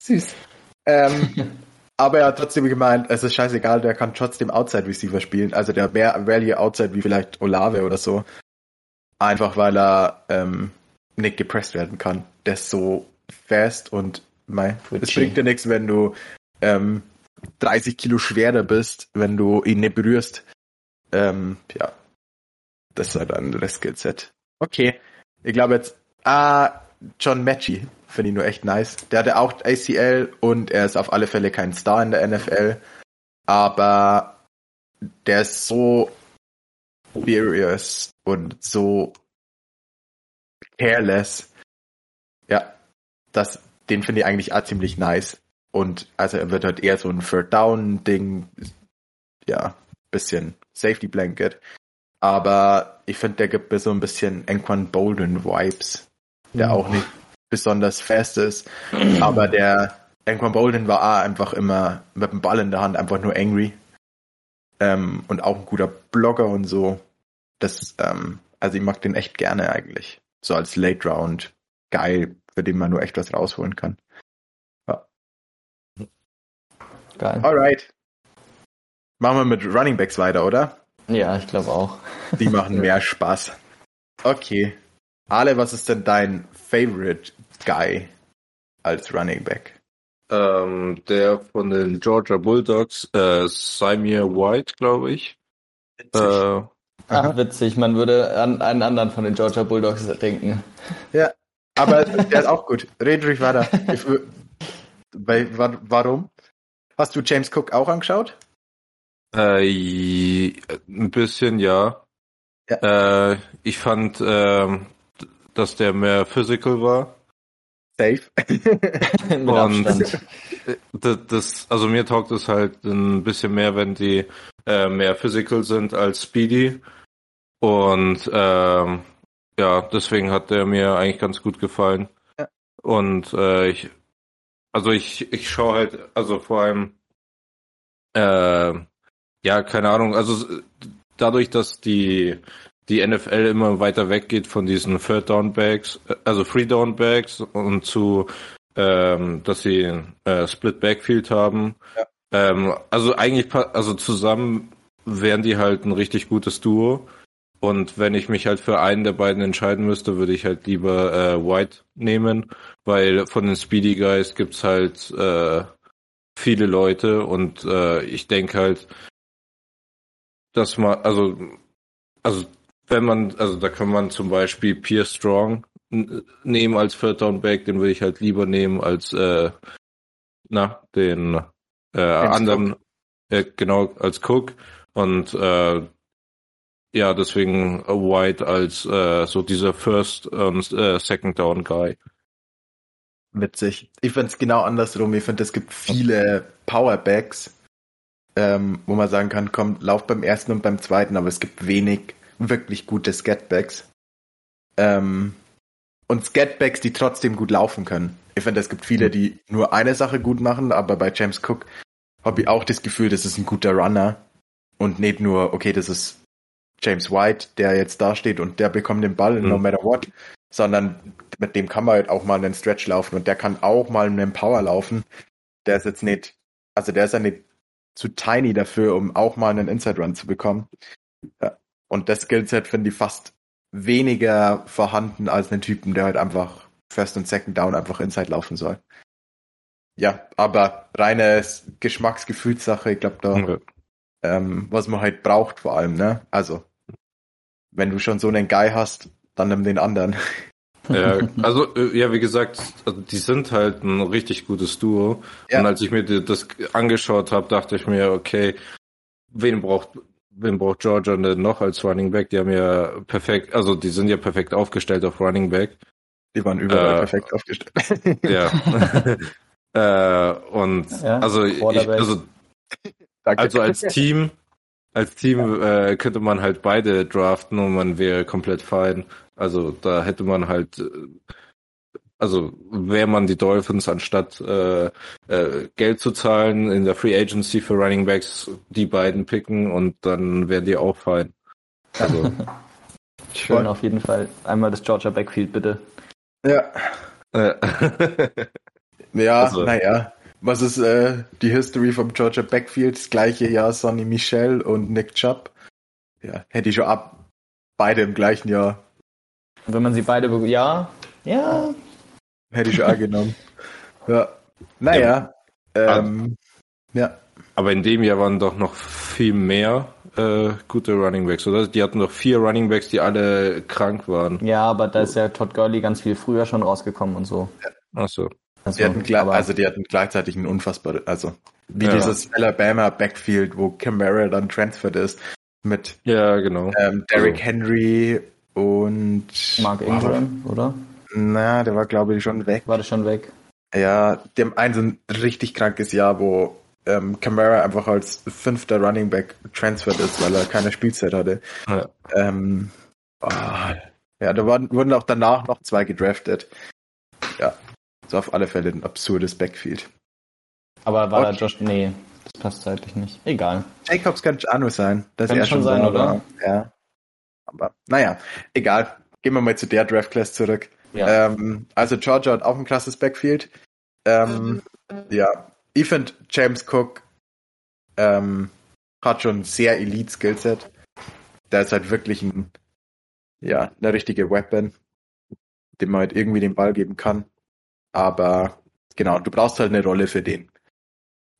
Süß. Ähm, aber er hat trotzdem gemeint, es ist scheißegal, der kann trotzdem Outside Receiver spielen. Also der mehr Value Outside wie vielleicht Olave oder so. Einfach weil er ähm, nicht gepresst werden kann. Der ist so fast und mein, es bringt dir nichts, wenn du ähm, 30 Kilo schwerer bist, wenn du ihn nicht berührst. Ähm, ja, das ist halt ein anderes Skillset. Okay, ich glaube jetzt, ah, John Matchy finde ich nur echt nice. Der hatte auch ACL und er ist auf alle Fälle kein Star in der NFL, aber der ist so furious und so careless. Ja, das, den finde ich eigentlich auch ziemlich nice. Und also er wird halt eher so ein Third Down Ding, ja, bisschen Safety Blanket. Aber ich finde, der gibt mir so ein bisschen Enquan Bolden Vibes, der auch nicht besonders fest ist. Aber der Enquan Bolden war auch einfach immer mit dem Ball in der Hand einfach nur angry. Ähm, und auch ein guter Blogger und so. Das, ähm, also ich mag den echt gerne eigentlich. So als Late Round Guy, für den man nur echt was rausholen kann. Geil. Alright. Machen wir mit Running Backs weiter, oder? Ja, ich glaube auch. Die machen mehr Spaß. Okay. Ale, was ist denn dein Favorite Guy als Running Back? Ähm, der von den Georgia Bulldogs, äh, Simir White, glaube ich. Äh, Ach, witzig, man würde an einen anderen von den Georgia Bulldogs denken. Ja, aber der ist auch gut. Red ruhig weiter. Warum? Hast du James Cook auch angeschaut? Äh, ein bisschen, ja. ja. Äh, ich fand, äh, dass der mehr physical war. Safe. Und das, das, also mir taugt es halt ein bisschen mehr, wenn die äh, mehr physical sind als speedy. Und ähm, ja, deswegen hat der mir eigentlich ganz gut gefallen. Ja. Und äh, ich also ich, ich schaue halt, also vor allem, äh, ja, keine Ahnung, also dadurch, dass die, die NFL immer weiter weggeht von diesen Third Down Bags, äh, also Free Down Bags und zu, ähm, dass sie äh, Split Backfield haben, ja. Ähm, also eigentlich, also zusammen wären die halt ein richtig gutes Duo. Und wenn ich mich halt für einen der beiden entscheiden müsste, würde ich halt lieber äh, White nehmen, weil von den Speedy Guys gibt's halt äh, viele Leute und äh, ich denke halt, dass man, also, also wenn man, also da kann man zum Beispiel Pierre Strong nehmen als Third Down Back, den würde ich halt lieber nehmen als äh, na den äh, anderen, äh, genau als Cook und äh, ja, deswegen White als äh, so dieser First und äh, Second Down Guy. Witzig. Ich finde es genau andersrum. Ich finde, es gibt viele Powerbacks, ähm, wo man sagen kann, komm, lauf beim ersten und beim zweiten, aber es gibt wenig wirklich gute Scatbacks. Ähm, und Scatbacks, die trotzdem gut laufen können. Ich finde, es gibt viele, die nur eine Sache gut machen, aber bei James Cook habe ich auch das Gefühl, das ist ein guter Runner und nicht nur, okay, das ist James White, der jetzt da steht und der bekommt den Ball mhm. no matter what, sondern mit dem kann man halt auch mal einen Stretch laufen und der kann auch mal einen Power laufen. Der ist jetzt nicht, also der ist ja nicht zu tiny dafür, um auch mal einen Inside Run zu bekommen. Ja. Und das Skillset finde ich fast weniger vorhanden als einen Typen, der halt einfach First und Second Down einfach Inside laufen soll. Ja, aber reine Geschmacksgefühlssache, ich glaube da, ja. ähm, was man halt braucht vor allem, ne? Also, wenn du schon so einen Guy hast, dann nimm den anderen. Ja, also äh, ja, wie gesagt, also die sind halt ein richtig gutes Duo. Ja. Und als ich mir das angeschaut habe, dachte ich mir, okay, wen braucht wen braucht Georgia denn noch als Running Back? Die haben ja perfekt, also die sind ja perfekt aufgestellt auf Running Back. Die waren überall äh, perfekt aufgestellt. Ja. äh, und ja, also ich, also, also als Team als Team äh, könnte man halt beide draften und man wäre komplett fein. Also da hätte man halt, äh, also wäre man die Dolphins anstatt äh, äh, Geld zu zahlen in der Free Agency für Running Backs die beiden picken und dann wären die auch fein. Also schön auf jeden Fall. Einmal das Georgia Backfield bitte. Ja. ja, also, naja. Was ist äh, die History vom Georgia Backfield? Das gleiche Jahr Sonny Michel und Nick Chubb. Ja, hätte ich schon ab. Beide im gleichen Jahr. Wenn man sie beide, ja, ja. Hätte ich schon angenommen. Ja. Naja. Ja. Ähm, ja. Aber in dem Jahr waren doch noch viel mehr äh, gute Running Backs, oder? Die hatten doch vier Running Backs, die alle krank waren. Ja, aber da ist ja Todd Gurley ganz viel früher schon rausgekommen und so. Ja. Ach so. Also, die hatten, also die hatten gleichzeitig ein unfassbar, also wie ja. dieses Alabama Backfield, wo Camara dann transferred ist mit ja genau ähm, Derrick also. Henry und Mark Ingram, wow. oder? Na, der war glaube ich schon weg. War der schon weg? Ja, die haben ein so ein richtig krankes Jahr, wo ähm, Camara einfach als fünfter Running Back transferred ist, weil er keine Spielzeit hatte. Ja, ähm, oh, ja da waren, wurden auch danach noch zwei gedraftet. Ja, so auf alle Fälle ein absurdes Backfield. Aber war okay. da Josh. Nee, das passt zeitlich nicht. Egal. Jacobs kann Janu sein. Das kann schon sein, oder? Ja. Aber naja, egal. Gehen wir mal zu der Draft Class zurück. Ja. Ähm, also Georgia hat auch ein krasses Backfield. Ähm, ja, ich finde James Cook ähm, hat schon ein sehr Elite Skillset. Der ist halt wirklich ein, ja, eine richtige Weapon, dem man halt irgendwie den Ball geben kann. Aber genau, du brauchst halt eine Rolle für den.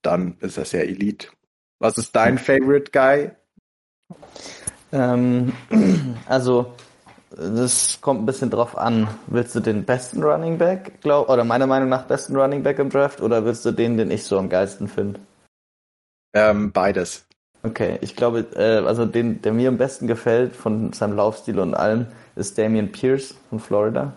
Dann ist er sehr Elite. Was ist dein Favorite Guy? Ähm, also, das kommt ein bisschen drauf an. Willst du den besten Running Back, glaub, oder meiner Meinung nach besten Running Back im Draft, oder willst du den, den ich so am geilsten finde? Ähm, beides. Okay, ich glaube, äh, also den, der mir am besten gefällt von seinem Laufstil und allem, ist Damian Pierce von Florida.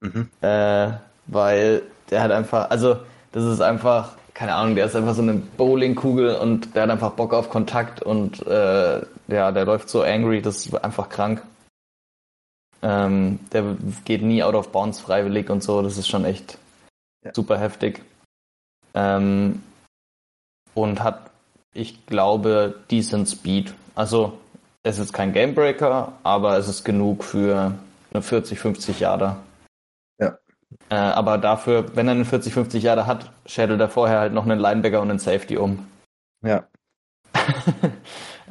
Mhm. Äh, weil der hat einfach, also das ist einfach, keine Ahnung, der ist einfach so eine Bowlingkugel und der hat einfach Bock auf Kontakt und äh, ja, der läuft so angry, das ist einfach krank. Ähm, der geht nie out of bounds freiwillig und so, das ist schon echt ja. super heftig. Ähm, und hat, ich glaube, decent Speed. Also es ist kein Gamebreaker, aber es ist genug für eine 40, 50 Jahre. Äh, aber dafür, wenn er einen 40, 50 Jahre hat, schädelt er vorher halt noch einen Linebacker und einen Safety um. Ja.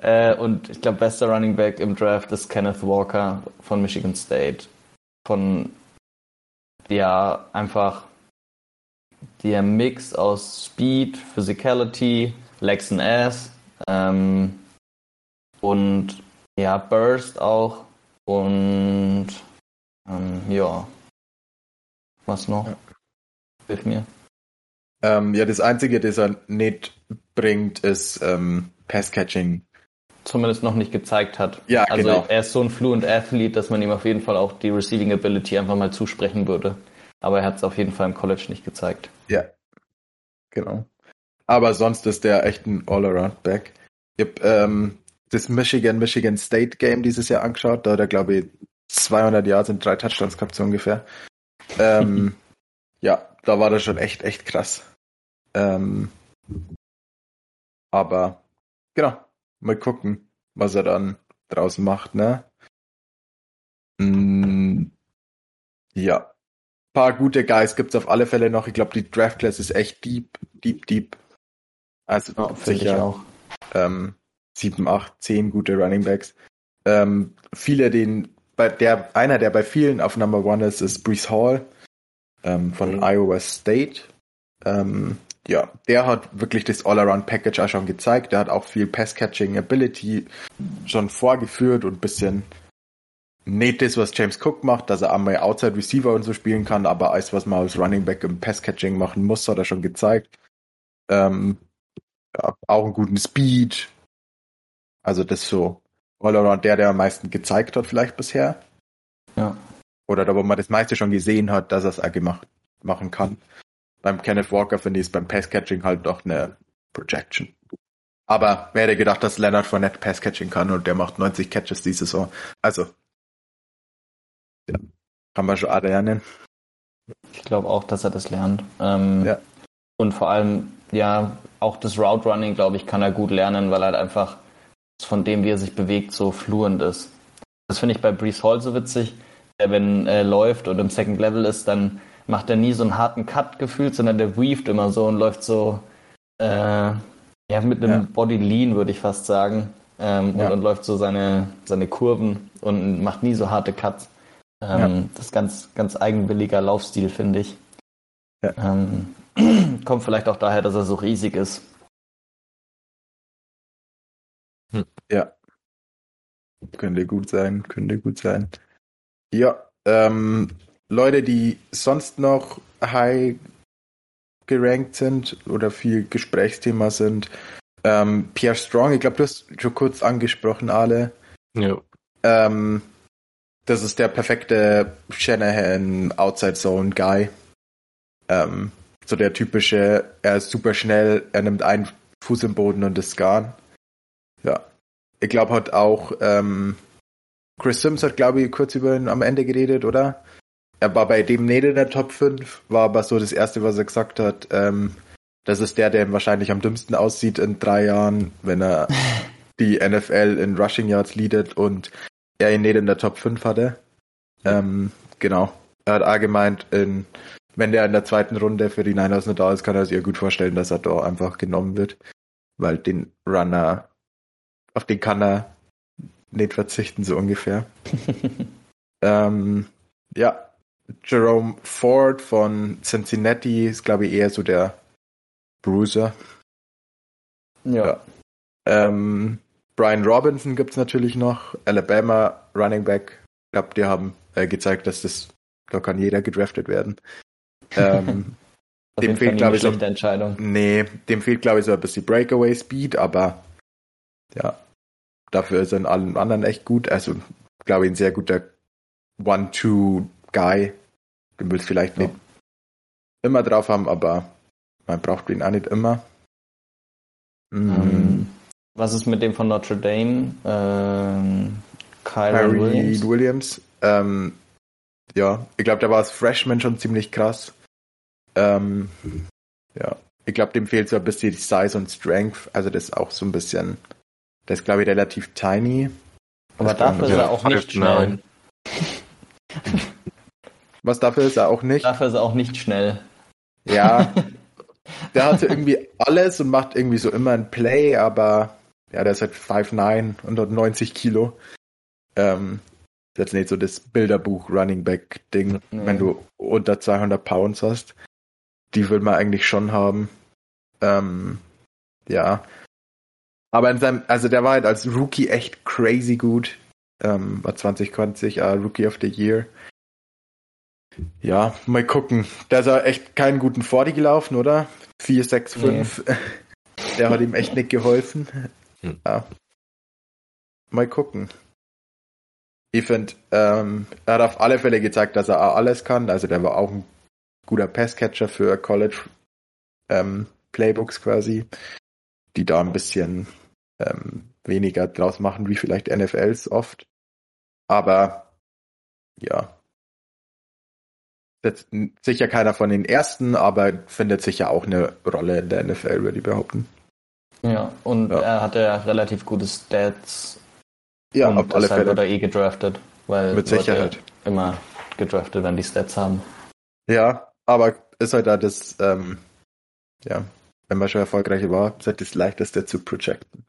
äh, und ich glaube, bester Running Back im Draft ist Kenneth Walker von Michigan State. Von, ja, einfach der Mix aus Speed, Physicality, Legs and Ass ähm, und ja, Burst auch und ähm, ja, was noch? Hilf mir. Ähm, ja, das Einzige, das er nicht bringt, ist ähm, Passcatching. Zumindest noch nicht gezeigt hat. Ja, also genau. er ist so ein Fluent Athlete, dass man ihm auf jeden Fall auch die Receiving Ability einfach mal zusprechen würde. Aber er hat es auf jeden Fall im College nicht gezeigt. Ja, genau. Aber sonst ist der echt ein All-Around-Back. Ich habe ähm, das Michigan-Michigan State Game dieses Jahr angeschaut. Da hat er, glaube ich, 200 Jahre sind drei Touchdowns gehabt, so ungefähr. Ähm, ja, da war das schon echt, echt krass. Ähm, aber genau, mal gucken, was er dann draußen macht, ne? Mm, ja. paar gute Guys gibt's auf alle Fälle noch. Ich glaube, die Draft Class ist echt deep, deep, deep. Also ja, sicher auch. Ähm, 7, 8, 10 gute Running Backs. Ähm, viele, den bei der einer, der bei vielen auf Number One ist, ist Brees Hall ähm, von mhm. Iowa State. Ähm, ja, der hat wirklich das All-Around-Package auch schon gezeigt. Der hat auch viel Pass-Catching-Ability schon vorgeführt und bisschen nicht das, was James Cook macht, dass er einmal Outside Receiver und so spielen kann, aber alles, was man als Running Back im Pass-Catching machen muss, hat er schon gezeigt. Ähm, ja, auch einen guten Speed. Also das so All-Around der, der am meisten gezeigt hat vielleicht bisher. Ja. Oder da, wo man das meiste schon gesehen hat, dass er es auch gemacht, machen kann beim Kenneth Walker finde ich es beim Passcatching halt doch eine Projection. Aber wer hätte gedacht, dass Leonard Fournette Passcatching kann und der macht 90 Catches diese Saison. Also, ja, kann man schon lernen. Ich glaube auch, dass er das lernt. Ähm, ja. Und vor allem, ja, auch das Route Running, glaube ich, kann er gut lernen, weil er halt einfach von dem, wie er sich bewegt, so fluent ist. Das finde ich bei Brees Hall so witzig. Der, wenn er läuft und im Second Level ist, dann macht er nie so einen harten Cut gefühlt, sondern der weaved immer so und läuft so äh, ja, mit einem ja. Body Lean, würde ich fast sagen. Ähm, ja. und, und, läuft so seine, seine Kurven und macht nie so harte Cuts. Ähm. Das ist ganz, ganz eigenwilliger Laufstil, finde ich. Ähm, kommt vielleicht auch daher, dass er so riesig ist. Hm. Ja. Könnte gut sein, könnte gut sein. Ja, ähm, Leute, die sonst noch high gerankt sind oder viel Gesprächsthema sind. Ähm, Pierre Strong, ich glaube, du hast schon kurz angesprochen, alle. Ja. Ähm, das ist der perfekte Shanahan Outside Zone Guy. Ähm, so der typische, er ist super schnell, er nimmt einen Fuß im Boden und ist gone. Ja. Ich glaube, hat auch ähm, Chris Sims hat, glaube ich, kurz über ihn am Ende geredet, oder? Er war bei dem nicht in der Top 5, war aber so das Erste, was er gesagt hat. Ähm, das ist der, der wahrscheinlich am dümmsten aussieht in drei Jahren, wenn er die NFL in Rushing Yards leadet und er ihn nicht in der Top 5 hatte. Ähm, genau. Er hat auch gemeint, in, wenn der in der zweiten Runde für die Niners nicht da ist, kann er sich ja gut vorstellen, dass er da einfach genommen wird. Weil den Runner, auf den kann er nicht verzichten, so ungefähr. ähm, ja, Jerome Ford von Cincinnati ist, glaube ich, eher so der Bruiser. Ja. ja. Ähm, Brian Robinson gibt es natürlich noch. Alabama Running Back. Ich glaube, die haben äh, gezeigt, dass das, da kann jeder gedraftet werden. Ähm, dem fehlt, glaube ich, so, Entscheidung. Nee, dem fehlt, glaube ich, so ein bisschen Breakaway Speed, aber ja, dafür ist er in allen anderen echt gut. Also, glaube ich, ein sehr guter One-Two-Guy, Du willst vielleicht ja. nicht immer drauf haben, aber man braucht ihn auch nicht immer. Mhm. Was ist mit dem von Notre Dame? Ähm, Kyron Williams. Williams. Ähm, ja, ich glaube, der war als Freshman schon ziemlich krass. Ähm, ja, ich glaube, dem fehlt so ein bisschen die Size und Strength. Also das ist auch so ein bisschen, das ist glaube ich relativ tiny. Aber dafür ist er auch nicht schnell. Was dafür ist er auch nicht. Dafür ist er auch nicht schnell. Ja. der hatte irgendwie alles und macht irgendwie so immer ein Play, aber ja, der ist halt 5'9, 190 Kilo. Ähm, das ist jetzt nicht so das Bilderbuch Running Back Ding, nee. wenn du unter 200 Pounds hast. Die will man eigentlich schon haben. Ähm, ja. Aber in seinem, also der war halt als Rookie echt crazy gut. Ähm, war 2020 uh, Rookie of the Year. Ja, mal gucken. Der ist ja echt keinen guten 40 gelaufen, oder? 4, 6, 5. Nee. Der hat ihm echt nicht geholfen. Hm. Ja. Mal gucken. Ich finde, ähm, er hat auf alle Fälle gezeigt, dass er alles kann. Also der war auch ein guter Passcatcher für College ähm, Playbooks quasi, die da ein bisschen ähm, weniger draus machen wie vielleicht NFLs oft. Aber ja, sicher keiner von den ersten, aber findet sicher auch eine Rolle in der NFL, würde ich behaupten. Ja, und ja. er hatte ja relativ gute Stats. Ja, und auf alle Fälle. wurde er eh gedraftet, weil mit Sicherheit immer gedraftet, wenn die Stats haben. Ja, aber ist halt da das, ähm, ja, wenn man schon erfolgreich war, ist halt das leichteste zu projecten.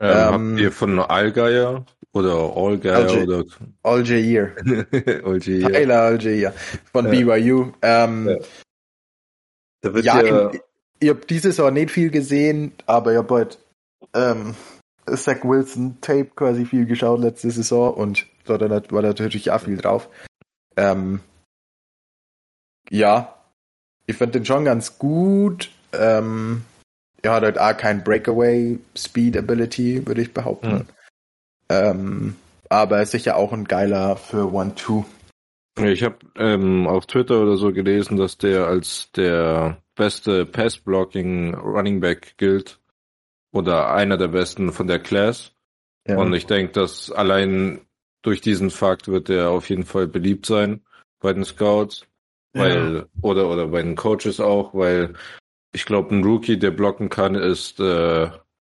Ähm, ähm, habt ihr von Allgeier oder Allgeier oder Algier. Algier. Tyler Algier von ja. BYU. Ähm, ja, da wird ja, ja ich, habe diese Saison nicht viel gesehen, aber ich habe halt ähm, Zach Wilson Tape quasi viel geschaut letzte Saison und da war natürlich auch viel drauf. Ähm, ja, ich fand den schon ganz gut. Ähm, er hat halt auch kein Breakaway Speed Ability, würde ich behaupten. Mhm. Ähm, aber ist sicher auch ein geiler für One-Two. Ich habe ähm, auf Twitter oder so gelesen, dass der als der beste Pass-Blocking Running Back gilt. Oder einer der besten von der Class. Ja. Und ich denke, dass allein durch diesen Fakt wird er auf jeden Fall beliebt sein bei den Scouts. Weil, ja. oder, oder bei den Coaches auch, weil ich glaube, ein Rookie, der blocken kann, ist äh,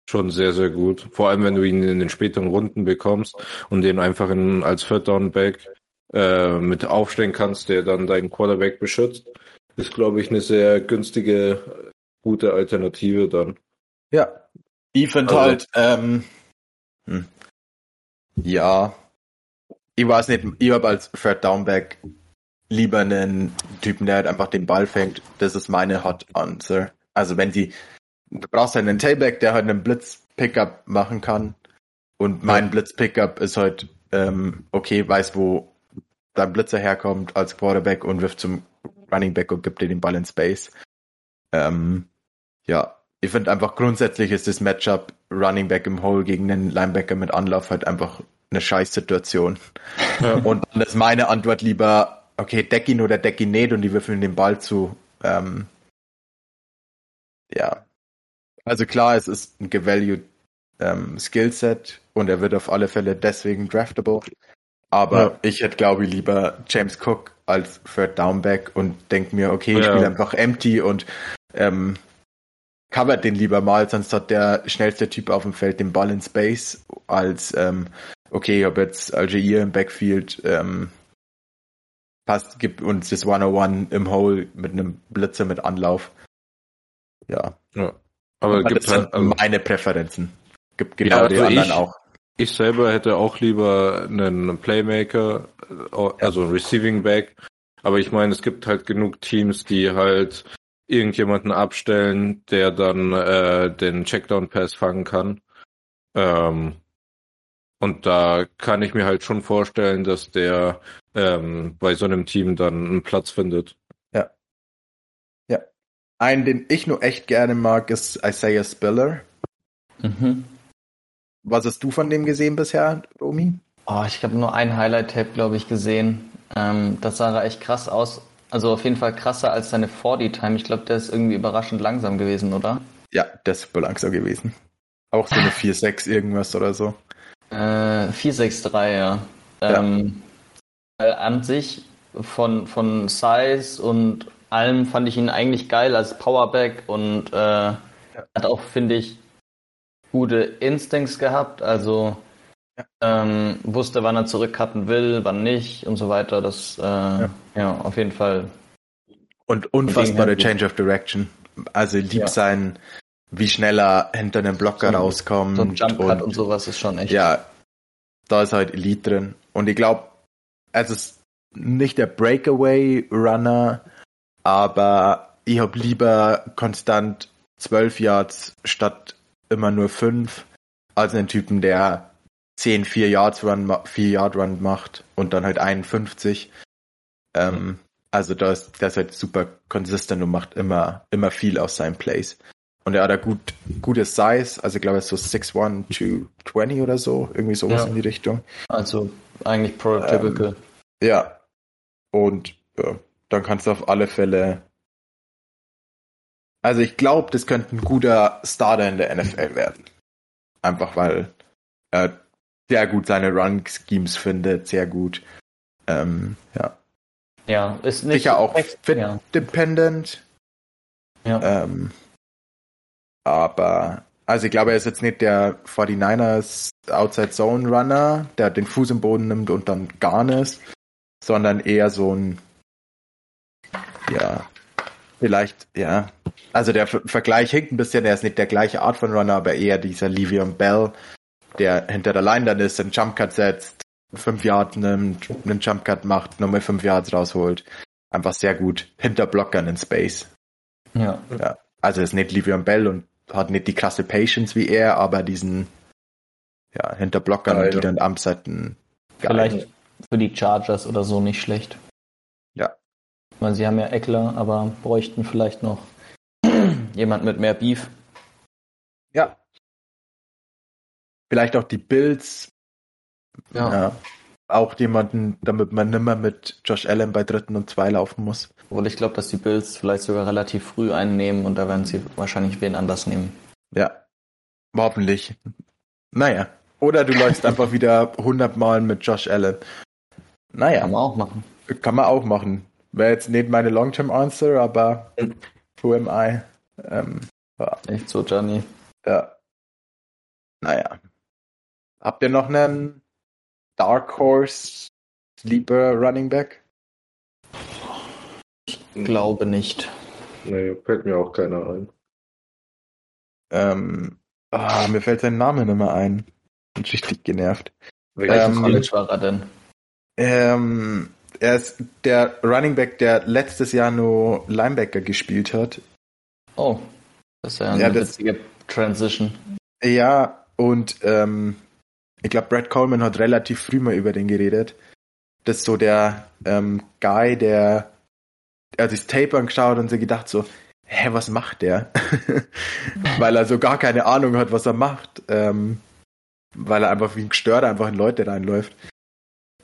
schon sehr, sehr gut. Vor allem, wenn du ihn in den späteren Runden bekommst und den einfach in, als Third Down Back äh, mit aufstellen kannst, der dann deinen Quarterback beschützt, ist, glaube ich, eine sehr günstige, gute Alternative dann. Ja. Ich finde also, halt, ähm, hm. ja, ich weiß nicht, ich habe als Third Down Back lieber einen Typen, der halt einfach den Ball fängt. Das ist meine Hot Answer. Also wenn sie, du brauchst halt einen Tailback, der halt einen Blitz-Pickup machen kann. Und mein ja. Blitz-Pickup ist halt, ähm, okay, weiß, wo dein Blitzer herkommt als Quarterback und wirft zum Running Back und gibt dir den Ball in Space. Ähm, ja, ich finde einfach grundsätzlich ist das Matchup Running Back im Hole gegen einen Linebacker mit Anlauf halt einfach eine Scheißsituation. Ja. Und dann ist meine Antwort lieber okay, deck ihn oder deck ihn nicht und die würfeln den Ball zu. Ähm, ja. Also klar, es ist ein gevalued ähm, Skillset und er wird auf alle Fälle deswegen draftable. Aber ja. ich hätte, glaube ich, lieber James Cook als Third Downback und denke mir, okay, ich ja. spiele einfach empty und ähm, covert den lieber mal, sonst hat der schnellste Typ auf dem Feld den Ball in Space, als ähm, okay, ich habe jetzt Algier im Backfield, ähm, passt, gibt uns das 101 im Hole mit einem Blitzer mit Anlauf. Ja. ja. Aber es gibt halt also, meine Präferenzen. Gibt genau ja, die also anderen ich, auch. Ich selber hätte auch lieber einen Playmaker, also Receiving Back. Aber ich meine, es gibt halt genug Teams, die halt irgendjemanden abstellen, der dann äh, den Checkdown Pass fangen kann. Ähm, und da kann ich mir halt schon vorstellen, dass der ähm, bei so einem Team dann einen Platz findet. Einen, den ich nur echt gerne mag, ist Isaiah Spiller. Mhm. Was hast du von dem gesehen bisher, Romy? Oh, ich habe nur ein Highlight-Tape, glaube ich, gesehen. Ähm, das sah da echt krass aus. Also auf jeden Fall krasser als seine 40-Time. Ich glaube, der ist irgendwie überraschend langsam gewesen, oder? Ja, der ist super langsam gewesen. Auch so eine 4-6 irgendwas oder so. Äh, 463, ja. Ähm, ja. An sich von, von Size und allem fand ich ihn eigentlich geil als Powerback und äh, ja. hat auch, finde ich, gute Instincts gehabt. Also ja. ähm, wusste, wann er zurückcutten will, wann nicht und so weiter. Das, äh, ja. ja. auf jeden Fall. Und unfassbare Change of Direction. Also lieb sein, wie schnell er hinter einem Blocker so, rauskommt. So ein Jump Cut und, und sowas ist schon echt. Ja, da ist halt Elite drin. Und ich glaube, es ist nicht der Breakaway Runner, aber ich habe lieber konstant 12 Yards statt immer nur 5 als einen Typen, der 10 4 Yards Run 4 Yard Run macht und dann halt 51. Ähm, also da ist, der ist halt super konsistent und macht immer, immer viel aus seinen Plays. Und er hat da gut, gutes Size, also ich glaube so 6'1 220 oder so, irgendwie sowas ja. in die Richtung. Also eigentlich prototypical. Ähm, ja. Und ja, dann kannst du auf alle Fälle. Also ich glaube, das könnte ein guter Starter in der NFL werden. Einfach weil er sehr gut seine Run-Schemes findet, sehr gut. Ähm, ja. Ja, ist nicht. Sicher auch fit-dependent. Ja. ja. Ähm, aber, also ich glaube, er ist jetzt nicht der 49ers Outside Zone Runner, der den Fuß im Boden nimmt und dann gar nicht, sondern eher so ein, ja, vielleicht, ja. Also der Vergleich hinkt ein bisschen, er ist nicht der gleiche Art von Runner, aber eher dieser Livion Bell, der hinter der Line dann ist, einen Jump Cut setzt, fünf Yards nimmt, einen Jump Cut macht, nochmal fünf Yards rausholt. Einfach sehr gut hinter Blockern in Space. Ja. ja. Also ist nicht Livion Bell und hat nicht die krasse Patience wie er, aber diesen ja, hinter Blockern, Geil. die dann Amseiten Vielleicht für die Chargers oder so nicht schlecht. Weil sie haben ja Eckler, aber bräuchten vielleicht noch jemand mit mehr Beef. Ja. Vielleicht auch die Bills. Ja. ja. Auch jemanden, damit man nimmer mit Josh Allen bei dritten und zwei laufen muss. Obwohl ich glaube, dass die Bills vielleicht sogar relativ früh einnehmen und da werden sie wahrscheinlich wen anders nehmen. Ja. Hoffentlich. Naja. Oder du läufst einfach wieder 100 Mal mit Josh Allen. Naja. Kann man auch machen. Kann man auch machen. Wäre jetzt nicht meine Long-Term-Answer, aber who am I? Ähm, ja. Echt so, Johnny. Ja. Naja. Habt ihr noch einen Dark Horse Sleeper Running Back? Ich glaube nicht. Nee, fällt mir auch keiner ein. Ähm, oh, mir fällt sein Name nicht mehr ein. Bin richtig genervt. Welchen ähm, College war er denn? Ähm, er ist der Running Back, der letztes Jahr nur Linebacker gespielt hat. Oh, das ist ja eine ja, das, witzige Transition. Ja, und ähm, ich glaube, Brad Coleman hat relativ früh mal über den geredet. Das ist so der ähm, Guy, der er hat sich das Tape angeschaut und sich gedacht so, hä, was macht der? weil er so gar keine Ahnung hat, was er macht. Ähm, weil er einfach wie ein Gestörter einfach in Leute reinläuft.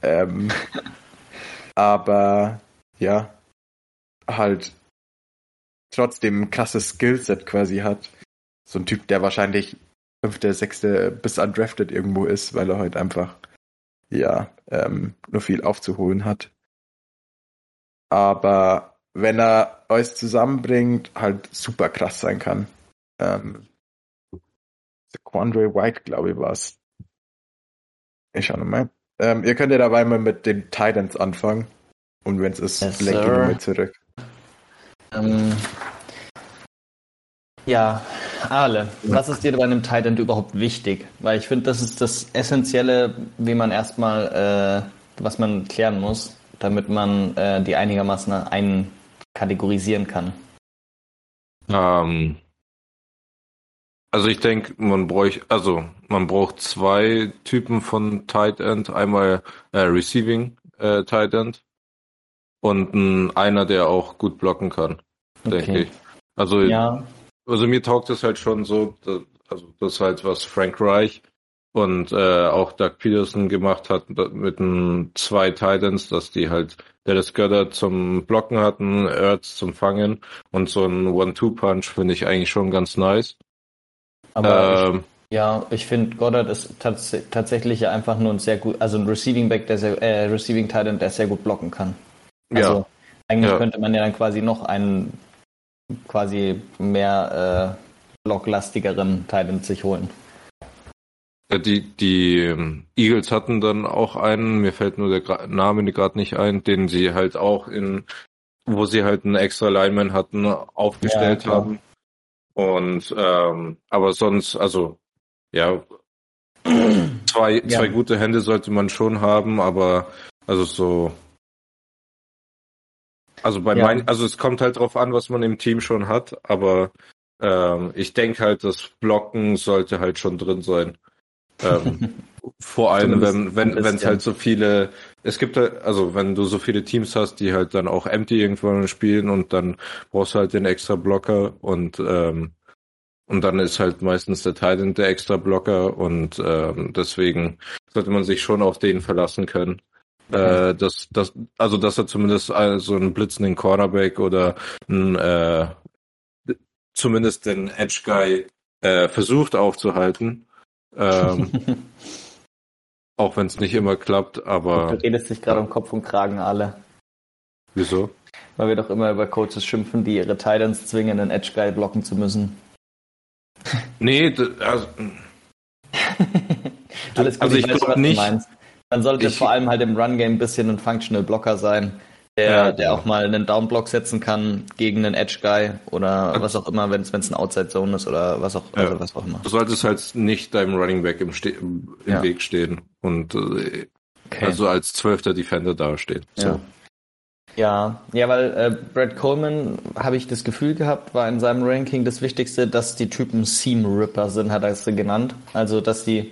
Ähm, aber ja, halt trotzdem ein krasses Skillset quasi hat. So ein Typ, der wahrscheinlich fünfte, sechste bis undrafted irgendwo ist, weil er halt einfach ja ähm, nur viel aufzuholen hat. Aber wenn er euch zusammenbringt, halt super krass sein kann. Ähm, Quandre White, glaube ich, war es. Ich schau nochmal. Ähm, ihr könnt ja dabei mal mit den Titans anfangen. Und wenn es ist, yes, lenke ich mal zurück. Ähm, ja, Ale, was ist dir bei einem Titan überhaupt wichtig? Weil ich finde, das ist das Essentielle, wie man erstmal, äh, was man klären muss, damit man äh, die einigermaßen einkategorisieren kann. Ähm, also ich denke, man bräuchte, also man braucht zwei Typen von Tight End. Einmal äh, Receiving äh, Tight End und ein, einer, der auch gut blocken kann, okay. denke ich. Also, ja. also mir taugt es halt schon so, dass, also das ist halt was Frank Reich und äh, auch Doug Peterson gemacht hat mit den zwei Titans, dass die halt Dallas Goddard zum Blocken hatten, Ertz zum Fangen und so ein One-Two-Punch finde ich eigentlich schon ganz nice. Aber ähm, ich, ja, ich finde Goddard ist tats tatsächlich einfach nur ein sehr gut, also ein Receiving Back, der sehr, äh, Receiving Titan, der sehr gut blocken kann. Also ja. eigentlich ja. könnte man ja dann quasi noch einen quasi mehr äh, blocklastigeren Titan sich holen. Die, die ähm, Eagles hatten dann auch einen, mir fällt nur der Name gerade nicht ein, den sie halt auch in wo sie halt einen extra Lineman hatten, aufgestellt ja, haben. Und ähm, aber sonst, also ja, zwei, ja. zwei gute Hände sollte man schon haben, aber also so. Also bei ja. meinen, also es kommt halt drauf an, was man im Team schon hat, aber ähm, ich denke halt, das Blocken sollte halt schon drin sein. Ähm, vor allem, wenn wenn wenn es halt so viele, es gibt halt, also wenn du so viele Teams hast, die halt dann auch empty irgendwann spielen und dann brauchst du halt den extra Blocker und ähm, und dann ist halt meistens der Titan der extra Blocker und ähm, deswegen sollte man sich schon auf den verlassen können. Äh, dass, dass, also dass er zumindest so also einen blitzenden Cornerback oder ein, äh, zumindest den Edge Guy äh, versucht aufzuhalten. Ähm, auch wenn es nicht immer klappt, aber. Du redest dich gerade um Kopf und Kragen alle. Wieso? Weil wir doch immer über Coaches schimpfen, die ihre Titans zwingen, einen Edge Guy blocken zu müssen. Nee, also, Alles gut, also ich, ich glaube nicht. Man sollte ich, vor allem halt im Run-Game ein bisschen ein Functional Blocker sein, der, ja, der auch mal einen Down-Block setzen kann gegen einen Edge-Guy oder was auch immer, wenn es ein Outside-Zone ist oder was auch, ja. also was auch immer. Du solltest halt nicht deinem Running Back im, Ste im ja. Weg stehen und äh, okay. also als zwölfter Defender dastehen. So. Ja, ja, weil äh, Brad Coleman, habe ich das Gefühl gehabt, war in seinem Ranking das Wichtigste, dass die Typen Seam Ripper sind, hat er es genannt. Also, dass die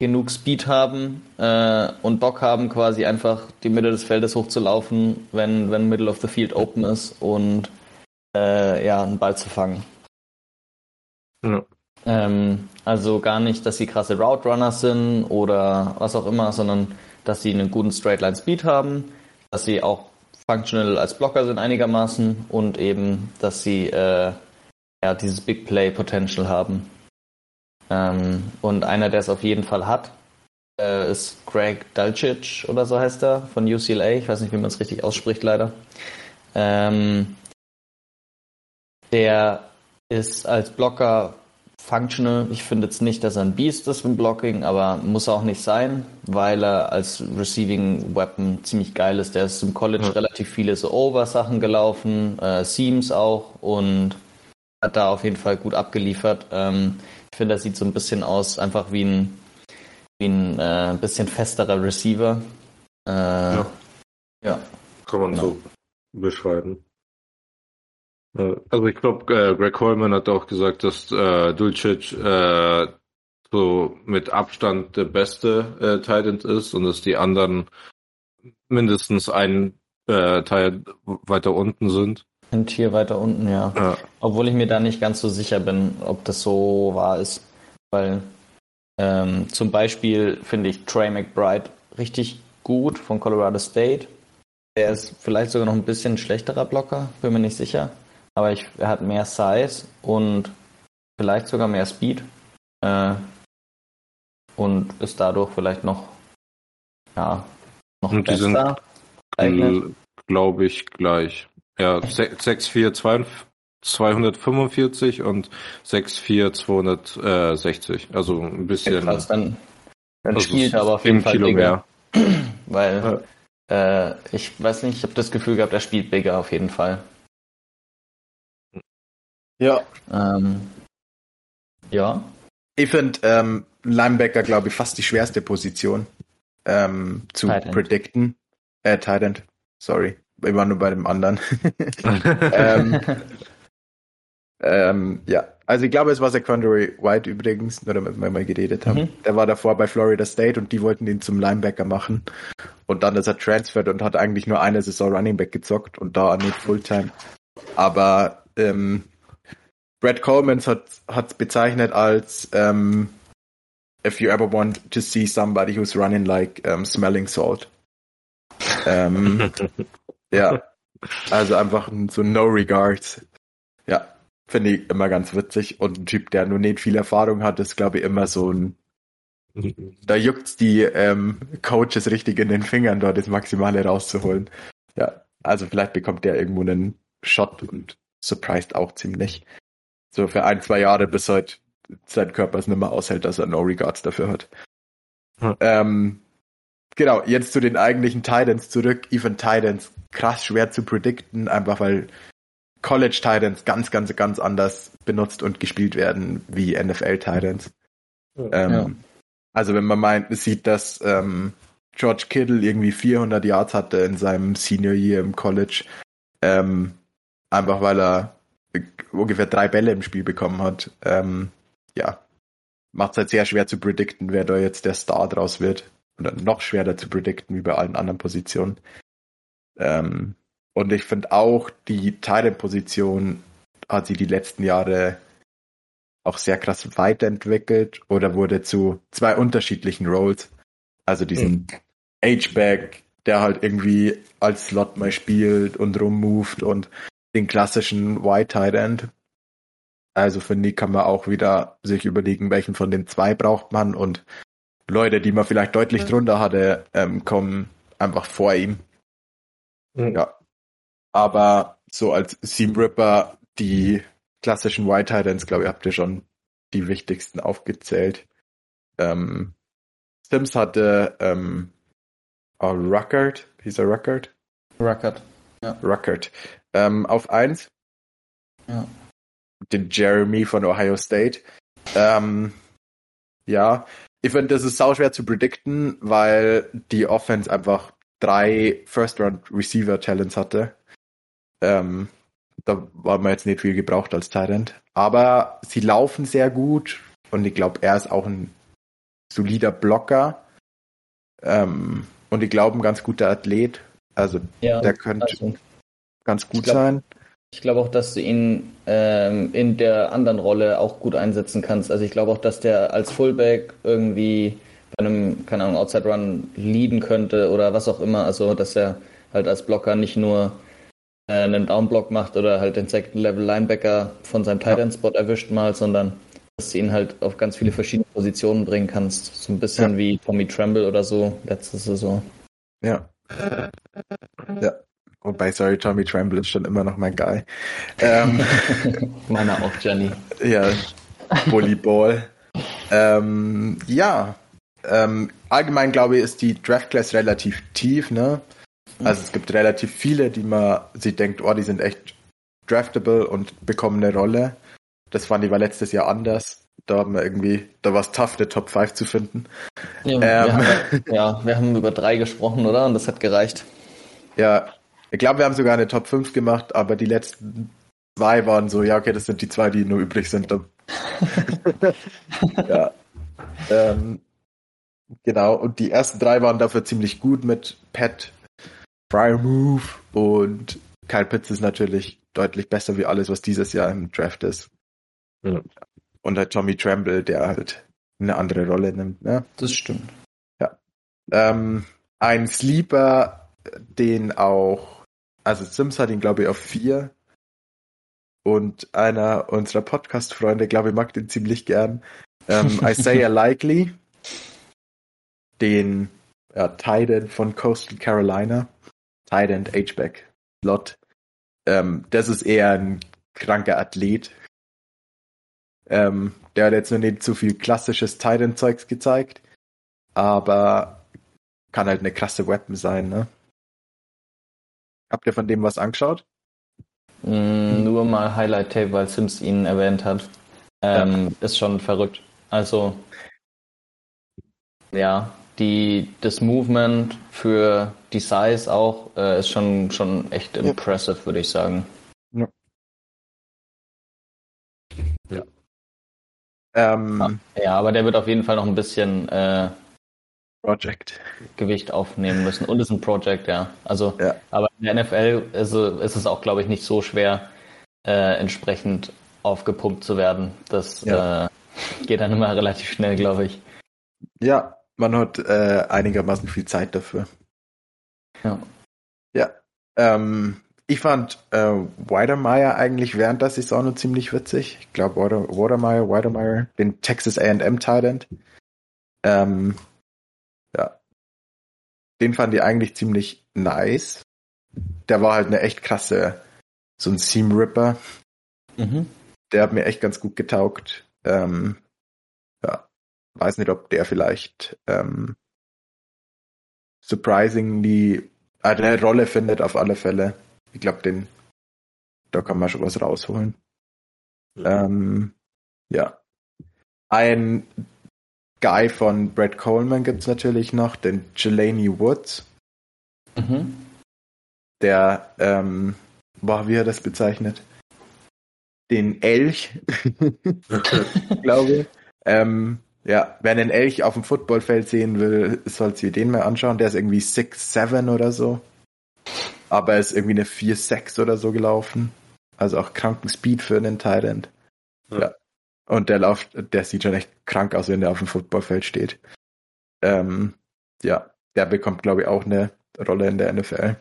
genug Speed haben äh, und Bock haben, quasi einfach die Mitte des Feldes hochzulaufen, wenn, wenn Middle of the Field open ist und äh, ja, einen Ball zu fangen. Ja. Ähm, also gar nicht, dass sie krasse Route Runners sind oder was auch immer, sondern dass sie einen guten Straight Line Speed haben, dass sie auch functional als Blocker sind einigermaßen und eben, dass sie äh, ja, dieses Big Play Potential haben. Ähm, und einer, der es auf jeden Fall hat, äh, ist Greg Dulcich oder so heißt er von UCLA. Ich weiß nicht, wie man es richtig ausspricht, leider. Ähm, der ist als Blocker functional. Ich finde jetzt nicht, dass er ein Beast ist im Blocking, aber muss auch nicht sein, weil er als Receiving Weapon ziemlich geil ist. Der ist im College ja. relativ viele so Over-Sachen gelaufen, äh, Seams auch und hat da auf jeden Fall gut abgeliefert. Ähm, finde, er sieht so ein bisschen aus, einfach wie ein, wie ein äh, bisschen festerer Receiver. Äh, ja. ja. Kann man genau. so beschreiben. Also ich glaube, äh, Greg Coleman hat auch gesagt, dass äh, Dulcich äh, so mit Abstand der beste äh, Titan ist und dass die anderen mindestens ein äh, Teil weiter unten sind. Ein Tier weiter unten, ja. ja. Obwohl ich mir da nicht ganz so sicher bin, ob das so wahr ist. Weil ähm, zum Beispiel finde ich Trey McBride richtig gut von Colorado State. Der ist vielleicht sogar noch ein bisschen schlechterer Blocker, bin mir nicht sicher aber ich, er hat mehr Size und vielleicht sogar mehr Speed äh, und ist dadurch vielleicht noch ja noch und besser. glaube ich gleich. Ja, 6'4 245 und 6'4 260. Also ein bisschen. Krass, dann, dann also spielt er aber auf jeden Fall Kilo bigger. mehr. Weil ja. äh, ich weiß nicht, ich habe das Gefühl gehabt, er spielt bigger auf jeden Fall. Ja. Ähm, ja. Ich finde ähm, Linebacker, glaube ich, fast die schwerste Position ähm, zu predikten. Äh, Tight End. Sorry. War nur bei dem anderen. ähm, ähm, ja, also ich glaube, es war Secondary White übrigens, nur damit wir mal geredet haben. Mhm. Der war davor bei Florida State und die wollten ihn zum Linebacker machen. Und dann ist er transferred und hat eigentlich nur eine Saison Running Back gezockt und da nicht Fulltime. Aber ähm, Brad Coleman hat es bezeichnet als um, if you ever want to see somebody who's running like um, smelling salt. Ähm, ja, also einfach so no regards. Ja, finde ich immer ganz witzig. Und ein Typ, der nur nicht viel Erfahrung hat, ist glaube ich immer so ein da juckt's die ähm, Coaches richtig in den Fingern, dort das Maximale rauszuholen. Ja, also vielleicht bekommt der irgendwo einen Shot und surprised auch ziemlich. So für ein, zwei Jahre, bis halt sein Körper es nicht mehr aushält, dass er No Regards dafür hat. Hm. Ähm, genau, jetzt zu den eigentlichen Titans zurück. Even Titans, krass schwer zu predikten, einfach weil College Titans ganz, ganz, ganz anders benutzt und gespielt werden wie NFL Titans. Ja. Ähm, also wenn man meint, sieht, dass ähm, George Kittle irgendwie 400 Yards hatte in seinem Senior Year im College, ähm, einfach weil er ungefähr drei Bälle im Spiel bekommen hat. Ähm, ja, macht es halt sehr schwer zu predikten, wer da jetzt der Star draus wird. Oder noch schwerer zu predikten wie bei allen anderen Positionen. Ähm, und ich finde auch, die Titan-Position hat sie die letzten Jahre auch sehr krass weiterentwickelt oder wurde zu zwei unterschiedlichen Roles. Also diesen mhm. H-Back, der halt irgendwie als Slot mal spielt und rummoved und den klassischen White Tight End. Also finde ich, kann man auch wieder sich überlegen, welchen von den zwei braucht man und Leute, die man vielleicht deutlich drunter hatte, ähm, kommen einfach vor ihm. Mhm. Ja. Aber so als Seam Ripper, die klassischen White Titans, glaube ich, habt ihr schon die wichtigsten aufgezählt. Ähm, Sims hatte ähm, oh, Ruckert, hieß er Ruckert? Ruckert, ja. Ruckert. Ähm, auf eins. Ja. Den Jeremy von Ohio State. Ähm, ja, ich finde, das ist sau schwer zu predikten, weil die Offense einfach drei First-Round-Receiver-Talents hatte. Ähm, da war man jetzt nicht viel gebraucht als Talent. Aber sie laufen sehr gut und ich glaube, er ist auch ein solider Blocker. Ähm, und ich glaube, ein ganz guter Athlet. Also ja, der könnte also, ganz gut glaub, sein. Ich glaube auch, dass du ihn ähm, in der anderen Rolle auch gut einsetzen kannst. Also ich glaube auch, dass der als Fullback irgendwie bei einem, keine Ahnung, Outside Run leaden könnte oder was auch immer. Also dass er halt als Blocker nicht nur äh, einen Downblock macht oder halt den Second Level Linebacker von seinem Tight End Spot erwischt mal, sondern dass du ihn halt auf ganz viele verschiedene Positionen bringen kannst. So ein bisschen ja. wie Tommy Tremble oder so letzte Saison. Ja. Ja. Wobei, sorry, Tommy Tremble ist schon immer noch mein Guy. Ähm, Meiner auch, Jenny. Ja, Volleyball. ähm, ja, ähm, allgemein glaube ich, ist die Draft Class relativ tief, ne? Also es gibt relativ viele, die man sie denkt, oh, die sind echt draftable und bekommen eine Rolle. Das fand ich war letztes Jahr anders. Da haben wir irgendwie, da war es tough, eine Top 5 zu finden. Ja, ähm, wir haben, ja, wir haben über drei gesprochen, oder? Und das hat gereicht. Ja, ich glaube, wir haben sogar eine Top 5 gemacht, aber die letzten zwei waren so, ja, okay, das sind die zwei, die nur übrig sind. ja. Ähm, genau, und die ersten drei waren dafür ziemlich gut mit Pat, Prior Move und Kyle Pitts ist natürlich deutlich besser wie alles, was dieses Jahr im Draft ist. Ja. Und halt Tommy Tremble, der halt eine andere Rolle nimmt. Ne? Das stimmt. Ja. Ähm, ein Sleeper, den auch, also Sims hat ihn, glaube ich, auf vier. Und einer unserer Podcast-Freunde, glaube ich, mag den ziemlich gern. Ähm, Isaiah Likely, den ja, Titan von Coastal Carolina. Titan, H-Back, Slot. Ähm, das ist eher ein kranker Athlet, ähm, der hat jetzt noch nicht zu viel klassisches Titan-Zeugs gezeigt, aber kann halt eine krasse Weapon sein, ne? Habt ihr von dem was angeschaut? Mm, nur mal Highlight-Tape, weil Sims ihn erwähnt hat. Ähm, ja. Ist schon verrückt. Also, ja, die, das Movement für die Size auch äh, ist schon, schon echt ja. impressive, würde ich sagen. Ja. ja. Ähm, ja, aber der wird auf jeden Fall noch ein bisschen äh, Project. Gewicht aufnehmen müssen. Und ist ein Project, ja. Also, ja. aber in der NFL also, ist es auch, glaube ich, nicht so schwer, äh, entsprechend aufgepumpt zu werden. Das ja. äh, geht dann immer relativ schnell, glaube ich. Ja, man hat äh, einigermaßen viel Zeit dafür. Ja. Ja. Ähm, ich fand äh, Weidermeyer eigentlich während der Saison ziemlich witzig. Ich glaube, Water, Watermeyer, den Texas A&M Titan. Ähm. Den fand ich eigentlich ziemlich nice. Der war halt eine echt krasse, so ein Seam Ripper. Mhm. Der hat mir echt ganz gut getaugt. Ähm, ja. Weiß nicht, ob der vielleicht ähm, surprisingly eine Rolle findet auf alle Fälle. Ich glaube, den da kann man schon was rausholen. Ähm, ja. Ein Guy von Brad Coleman gibt's natürlich noch, den Jelani Woods. Mhm. Der, ähm, boah, wie er das bezeichnet? Den Elch, glaube ich. Ähm, ja, wer einen Elch auf dem Footballfeld sehen will, soll sich den mal anschauen. Der ist irgendwie 6'7 oder so. Aber er ist irgendwie eine 4'6 oder so gelaufen. Also auch kranken Speed für einen Thailand. Ja. ja. Und der läuft, der sieht schon echt krank aus, wenn der auf dem Footballfeld steht. Ähm, ja, der bekommt, glaube ich, auch eine Rolle in der NFL.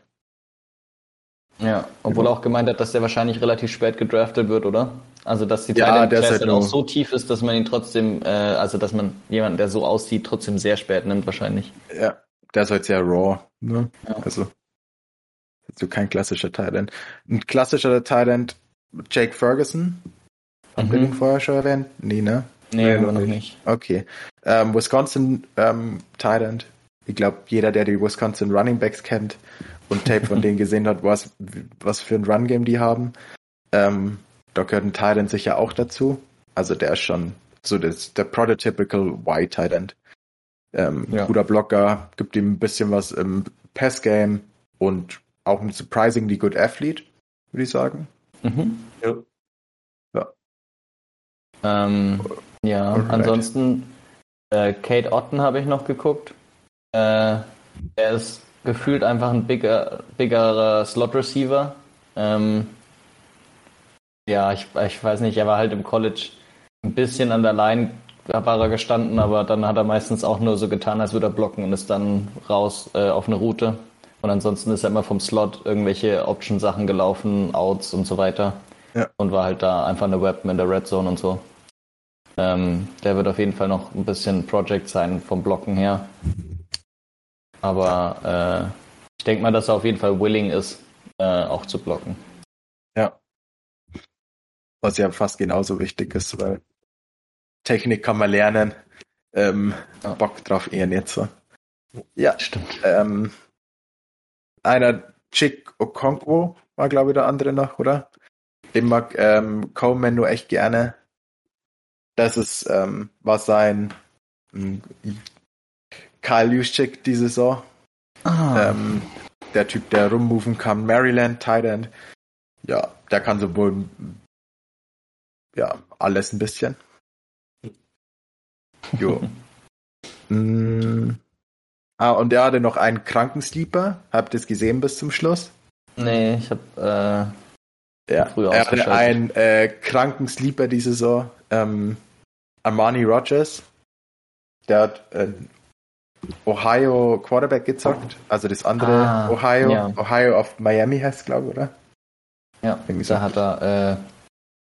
Ja, obwohl er auch gemeint hat, dass der wahrscheinlich relativ spät gedraftet wird, oder? Also dass die ja, Class halt auch so tief ist, dass man ihn trotzdem, äh, also dass man jemanden, der so aussieht, trotzdem sehr spät nimmt wahrscheinlich. Ja, der ist halt sehr raw, ne? Ja. Also so kein klassischer Thailand. Ein klassischer Thailand, Jake Ferguson. Haben mhm. wir den vorher schon erwähnt? Nee, ne? Nee, nee noch nicht. nicht. Okay. Ähm, Wisconsin ähm, Thailand. Ich glaube, jeder, der die Wisconsin Running Backs kennt und Tape von denen gesehen hat, was, was für ein Run-Game die haben, ähm, da gehört ein Thailand sicher auch dazu. Also der ist schon so das, der prototypical White Thailand. Ähm, ja. Guter Blocker, gibt ihm ein bisschen was im Pass-Game und auch ein surprisingly good athlete, würde ich sagen. Mhm. Ja. Ja, ähm, ja ansonsten äh, Kate Otten habe ich noch geguckt. Äh, er ist gefühlt einfach ein bigger, biggerer Slot Receiver. Ähm, ja, ich, ich weiß nicht, er war halt im College ein bisschen an der Line war er gestanden, aber dann hat er meistens auch nur so getan, als würde er blocken und ist dann raus äh, auf eine Route. Und ansonsten ist er immer vom Slot irgendwelche Option-Sachen gelaufen, Outs und so weiter. Ja. Und war halt da einfach eine Weapon in der Red Zone und so. Ähm, der wird auf jeden Fall noch ein bisschen Project sein vom Blocken her. Aber äh, ich denke mal, dass er auf jeden Fall willing ist, äh, auch zu blocken. Ja. Was ja fast genauso wichtig ist, weil Technik kann man lernen. Ähm, ja. Bock drauf eher nicht so. Ja, stimmt. Ähm, einer Chick Okonkwo war, glaube ich, der andere noch, oder? Den mag ähm, Coleman nur echt gerne. Das ist, ähm, war sein ähm, Kyle Juszczyk die Saison. Ah. Ähm, der Typ, der rummoven kann, Maryland, Tight Ja, der kann sowohl ja, alles ein bisschen. Jo. mm. Ah, und er hatte noch einen Krankensleeper. Habt ihr es gesehen bis zum Schluss? Nee, ich hab äh, ja, früher Er hatte einen äh, Krankensleeper diese Saison. Ähm, Armani Rogers. Der hat äh, Ohio Quarterback gezockt. Also das andere ah, Ohio. Ja. Ohio of Miami heißt glaube ich, oder? Ja, Irgendwie da hat er,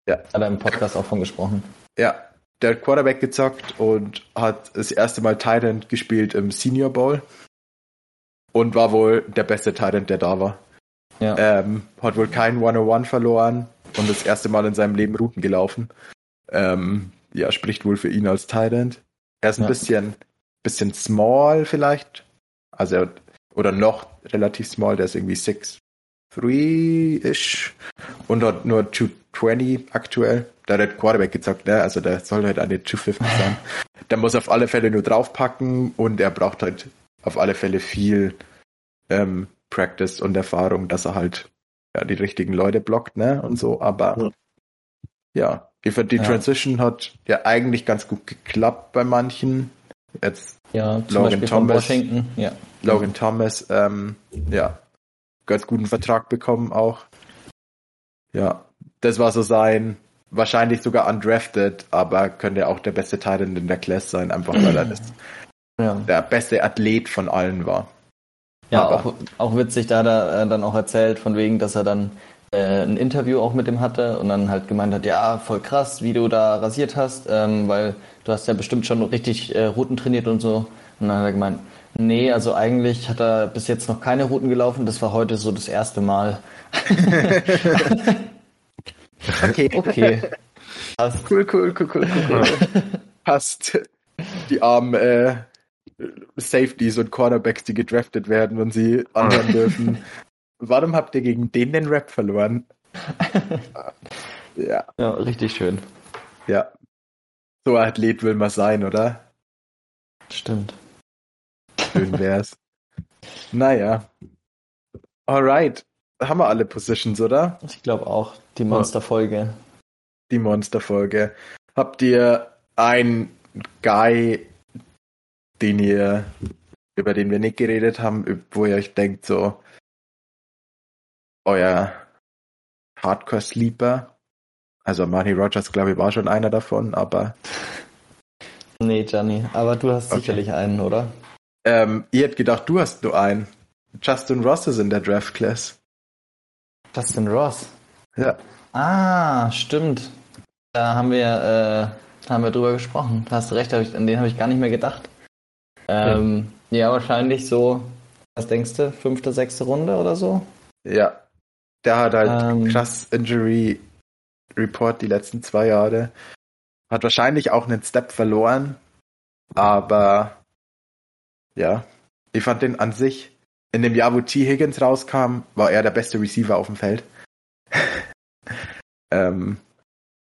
äh, ja. hat er im Podcast auch von gesprochen. Ja, der hat Quarterback gezockt und hat das erste Mal Titan gespielt im Senior Bowl und war wohl der beste Titan, der da war. Ja. Ähm, hat wohl kein 101 verloren und das erste Mal in seinem Leben Routen gelaufen. Ähm, ja, spricht wohl für ihn als Titan. Er ist ein ja. bisschen, bisschen small vielleicht. Also, er, oder noch relativ small, der ist irgendwie 6 3-ish und hat nur 220 aktuell der hat Quarterback gezockt, ne? Also der soll halt eine 250 sein. der muss auf alle Fälle nur draufpacken und er braucht halt auf alle Fälle viel ähm, Practice und Erfahrung, dass er halt ja, die richtigen Leute blockt, ne? Und so, aber ja, ja finde, die ja. Transition hat ja eigentlich ganz gut geklappt bei manchen. Jetzt ja, Logan Thomas. Ja. Logan Thomas, ähm, ja, ganz guten Vertrag bekommen auch. Ja, das war so sein wahrscheinlich sogar undrafted, aber könnte auch der beste Teil in der Class sein, einfach weil er das, ja. der beste Athlet von allen war. Ja, auch, auch witzig, da hat er äh, dann auch erzählt, von wegen, dass er dann äh, ein Interview auch mit ihm hatte und dann halt gemeint hat, ja, voll krass, wie du da rasiert hast, ähm, weil du hast ja bestimmt schon richtig äh, Routen trainiert und so. Und dann hat er gemeint, nee, also eigentlich hat er bis jetzt noch keine Routen gelaufen, das war heute so das erste Mal. Okay. Okay. Passt. Cool, cool, cool, cool, cool. Passt. Die armen äh, Safeties und Cornerbacks, die gedraftet werden und sie anhören dürfen. Warum habt ihr gegen den den Rap verloren? ja. Ja, richtig schön. Ja. So ein Athlet will man sein, oder? Stimmt. Schön wär's. naja. Alright. Haben wir alle Positions, oder? Ich glaube auch. Die Monsterfolge. Die Monsterfolge. Habt ihr einen Guy, den ihr, über den wir nicht geredet haben, wo ihr euch denkt, so, euer Hardcore-Sleeper? Also Marty Rogers, glaube ich, war schon einer davon, aber. Nee, Gianni, aber du hast okay. sicherlich einen, oder? Ähm, ihr hättet gedacht, du hast nur einen. Justin Ross ist in der Draft Class. Justin Ross? Ja. Ah, stimmt. Da haben wir, äh, haben wir drüber gesprochen. Da hast du recht, hab ich, an den habe ich gar nicht mehr gedacht. Ähm, ja. ja, wahrscheinlich so, was denkst du, fünfte, sechste Runde oder so? Ja. Der hat halt ähm, krass Injury Report die letzten zwei Jahre. Hat wahrscheinlich auch einen Step verloren, aber ja, ich fand den an sich, in dem Jahr, wo T. Higgins rauskam, war er der beste Receiver auf dem Feld. ähm,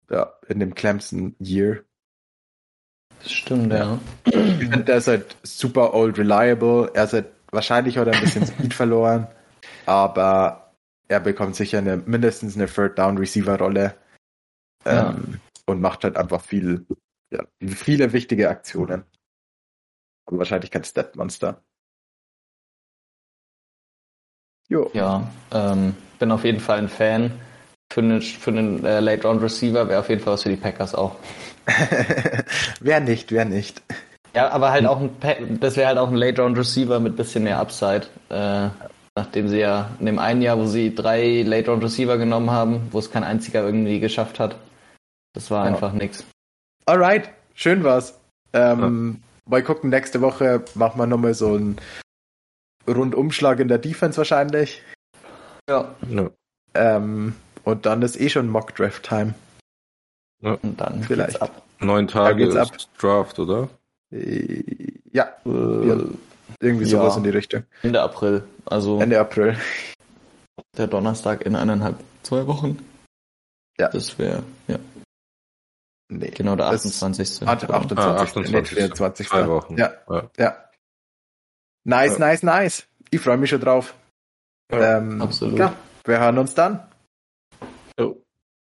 ja, in dem Clemson Year. Das stimmt, ja. Ich finde, der ist halt super old reliable. Er ist halt, wahrscheinlich er ein bisschen Speed verloren, aber er bekommt sicher eine, mindestens eine Third Down Receiver Rolle. Ja. Ähm, und macht halt einfach viel, ja, viele wichtige Aktionen. Aber wahrscheinlich kein Stat-Monster. Jo. Ja, ähm, bin auf jeden Fall ein Fan. Für einen, für einen äh, Late Round Receiver wäre auf jeden Fall was für die Packers auch. wer nicht, wer nicht. Ja, aber halt auch ein, das wäre halt auch ein Late Round Receiver mit bisschen mehr Upside. Äh, nachdem sie ja in dem einen Jahr, wo sie drei Late Round Receiver genommen haben, wo es kein einziger irgendwie geschafft hat, das war ja. einfach nix. Alright, schön war's. Ähm, ja. Mal gucken, nächste Woche machen wir nochmal so einen Rundumschlag in der Defense wahrscheinlich. Ja. ja. Ähm, und dann ist eh schon Mock Draft Time. Ja. Und dann vielleicht ab. Neun Tage ist ab. Draft, oder? Äh, ja. Äh, Irgendwie sowas ja. in die Richtung. Ende April. Also Ende April. Der Donnerstag in eineinhalb, zwei Wochen. Ja. Das wäre, ja. Nee. Genau, der 28. 28. Ah, 28. 24. Zwei Wochen. Ja. ja. ja. Nice, ja. nice, nice. Ich freue mich schon drauf. Ja, ähm, absolut. Ja, wir hören uns dann.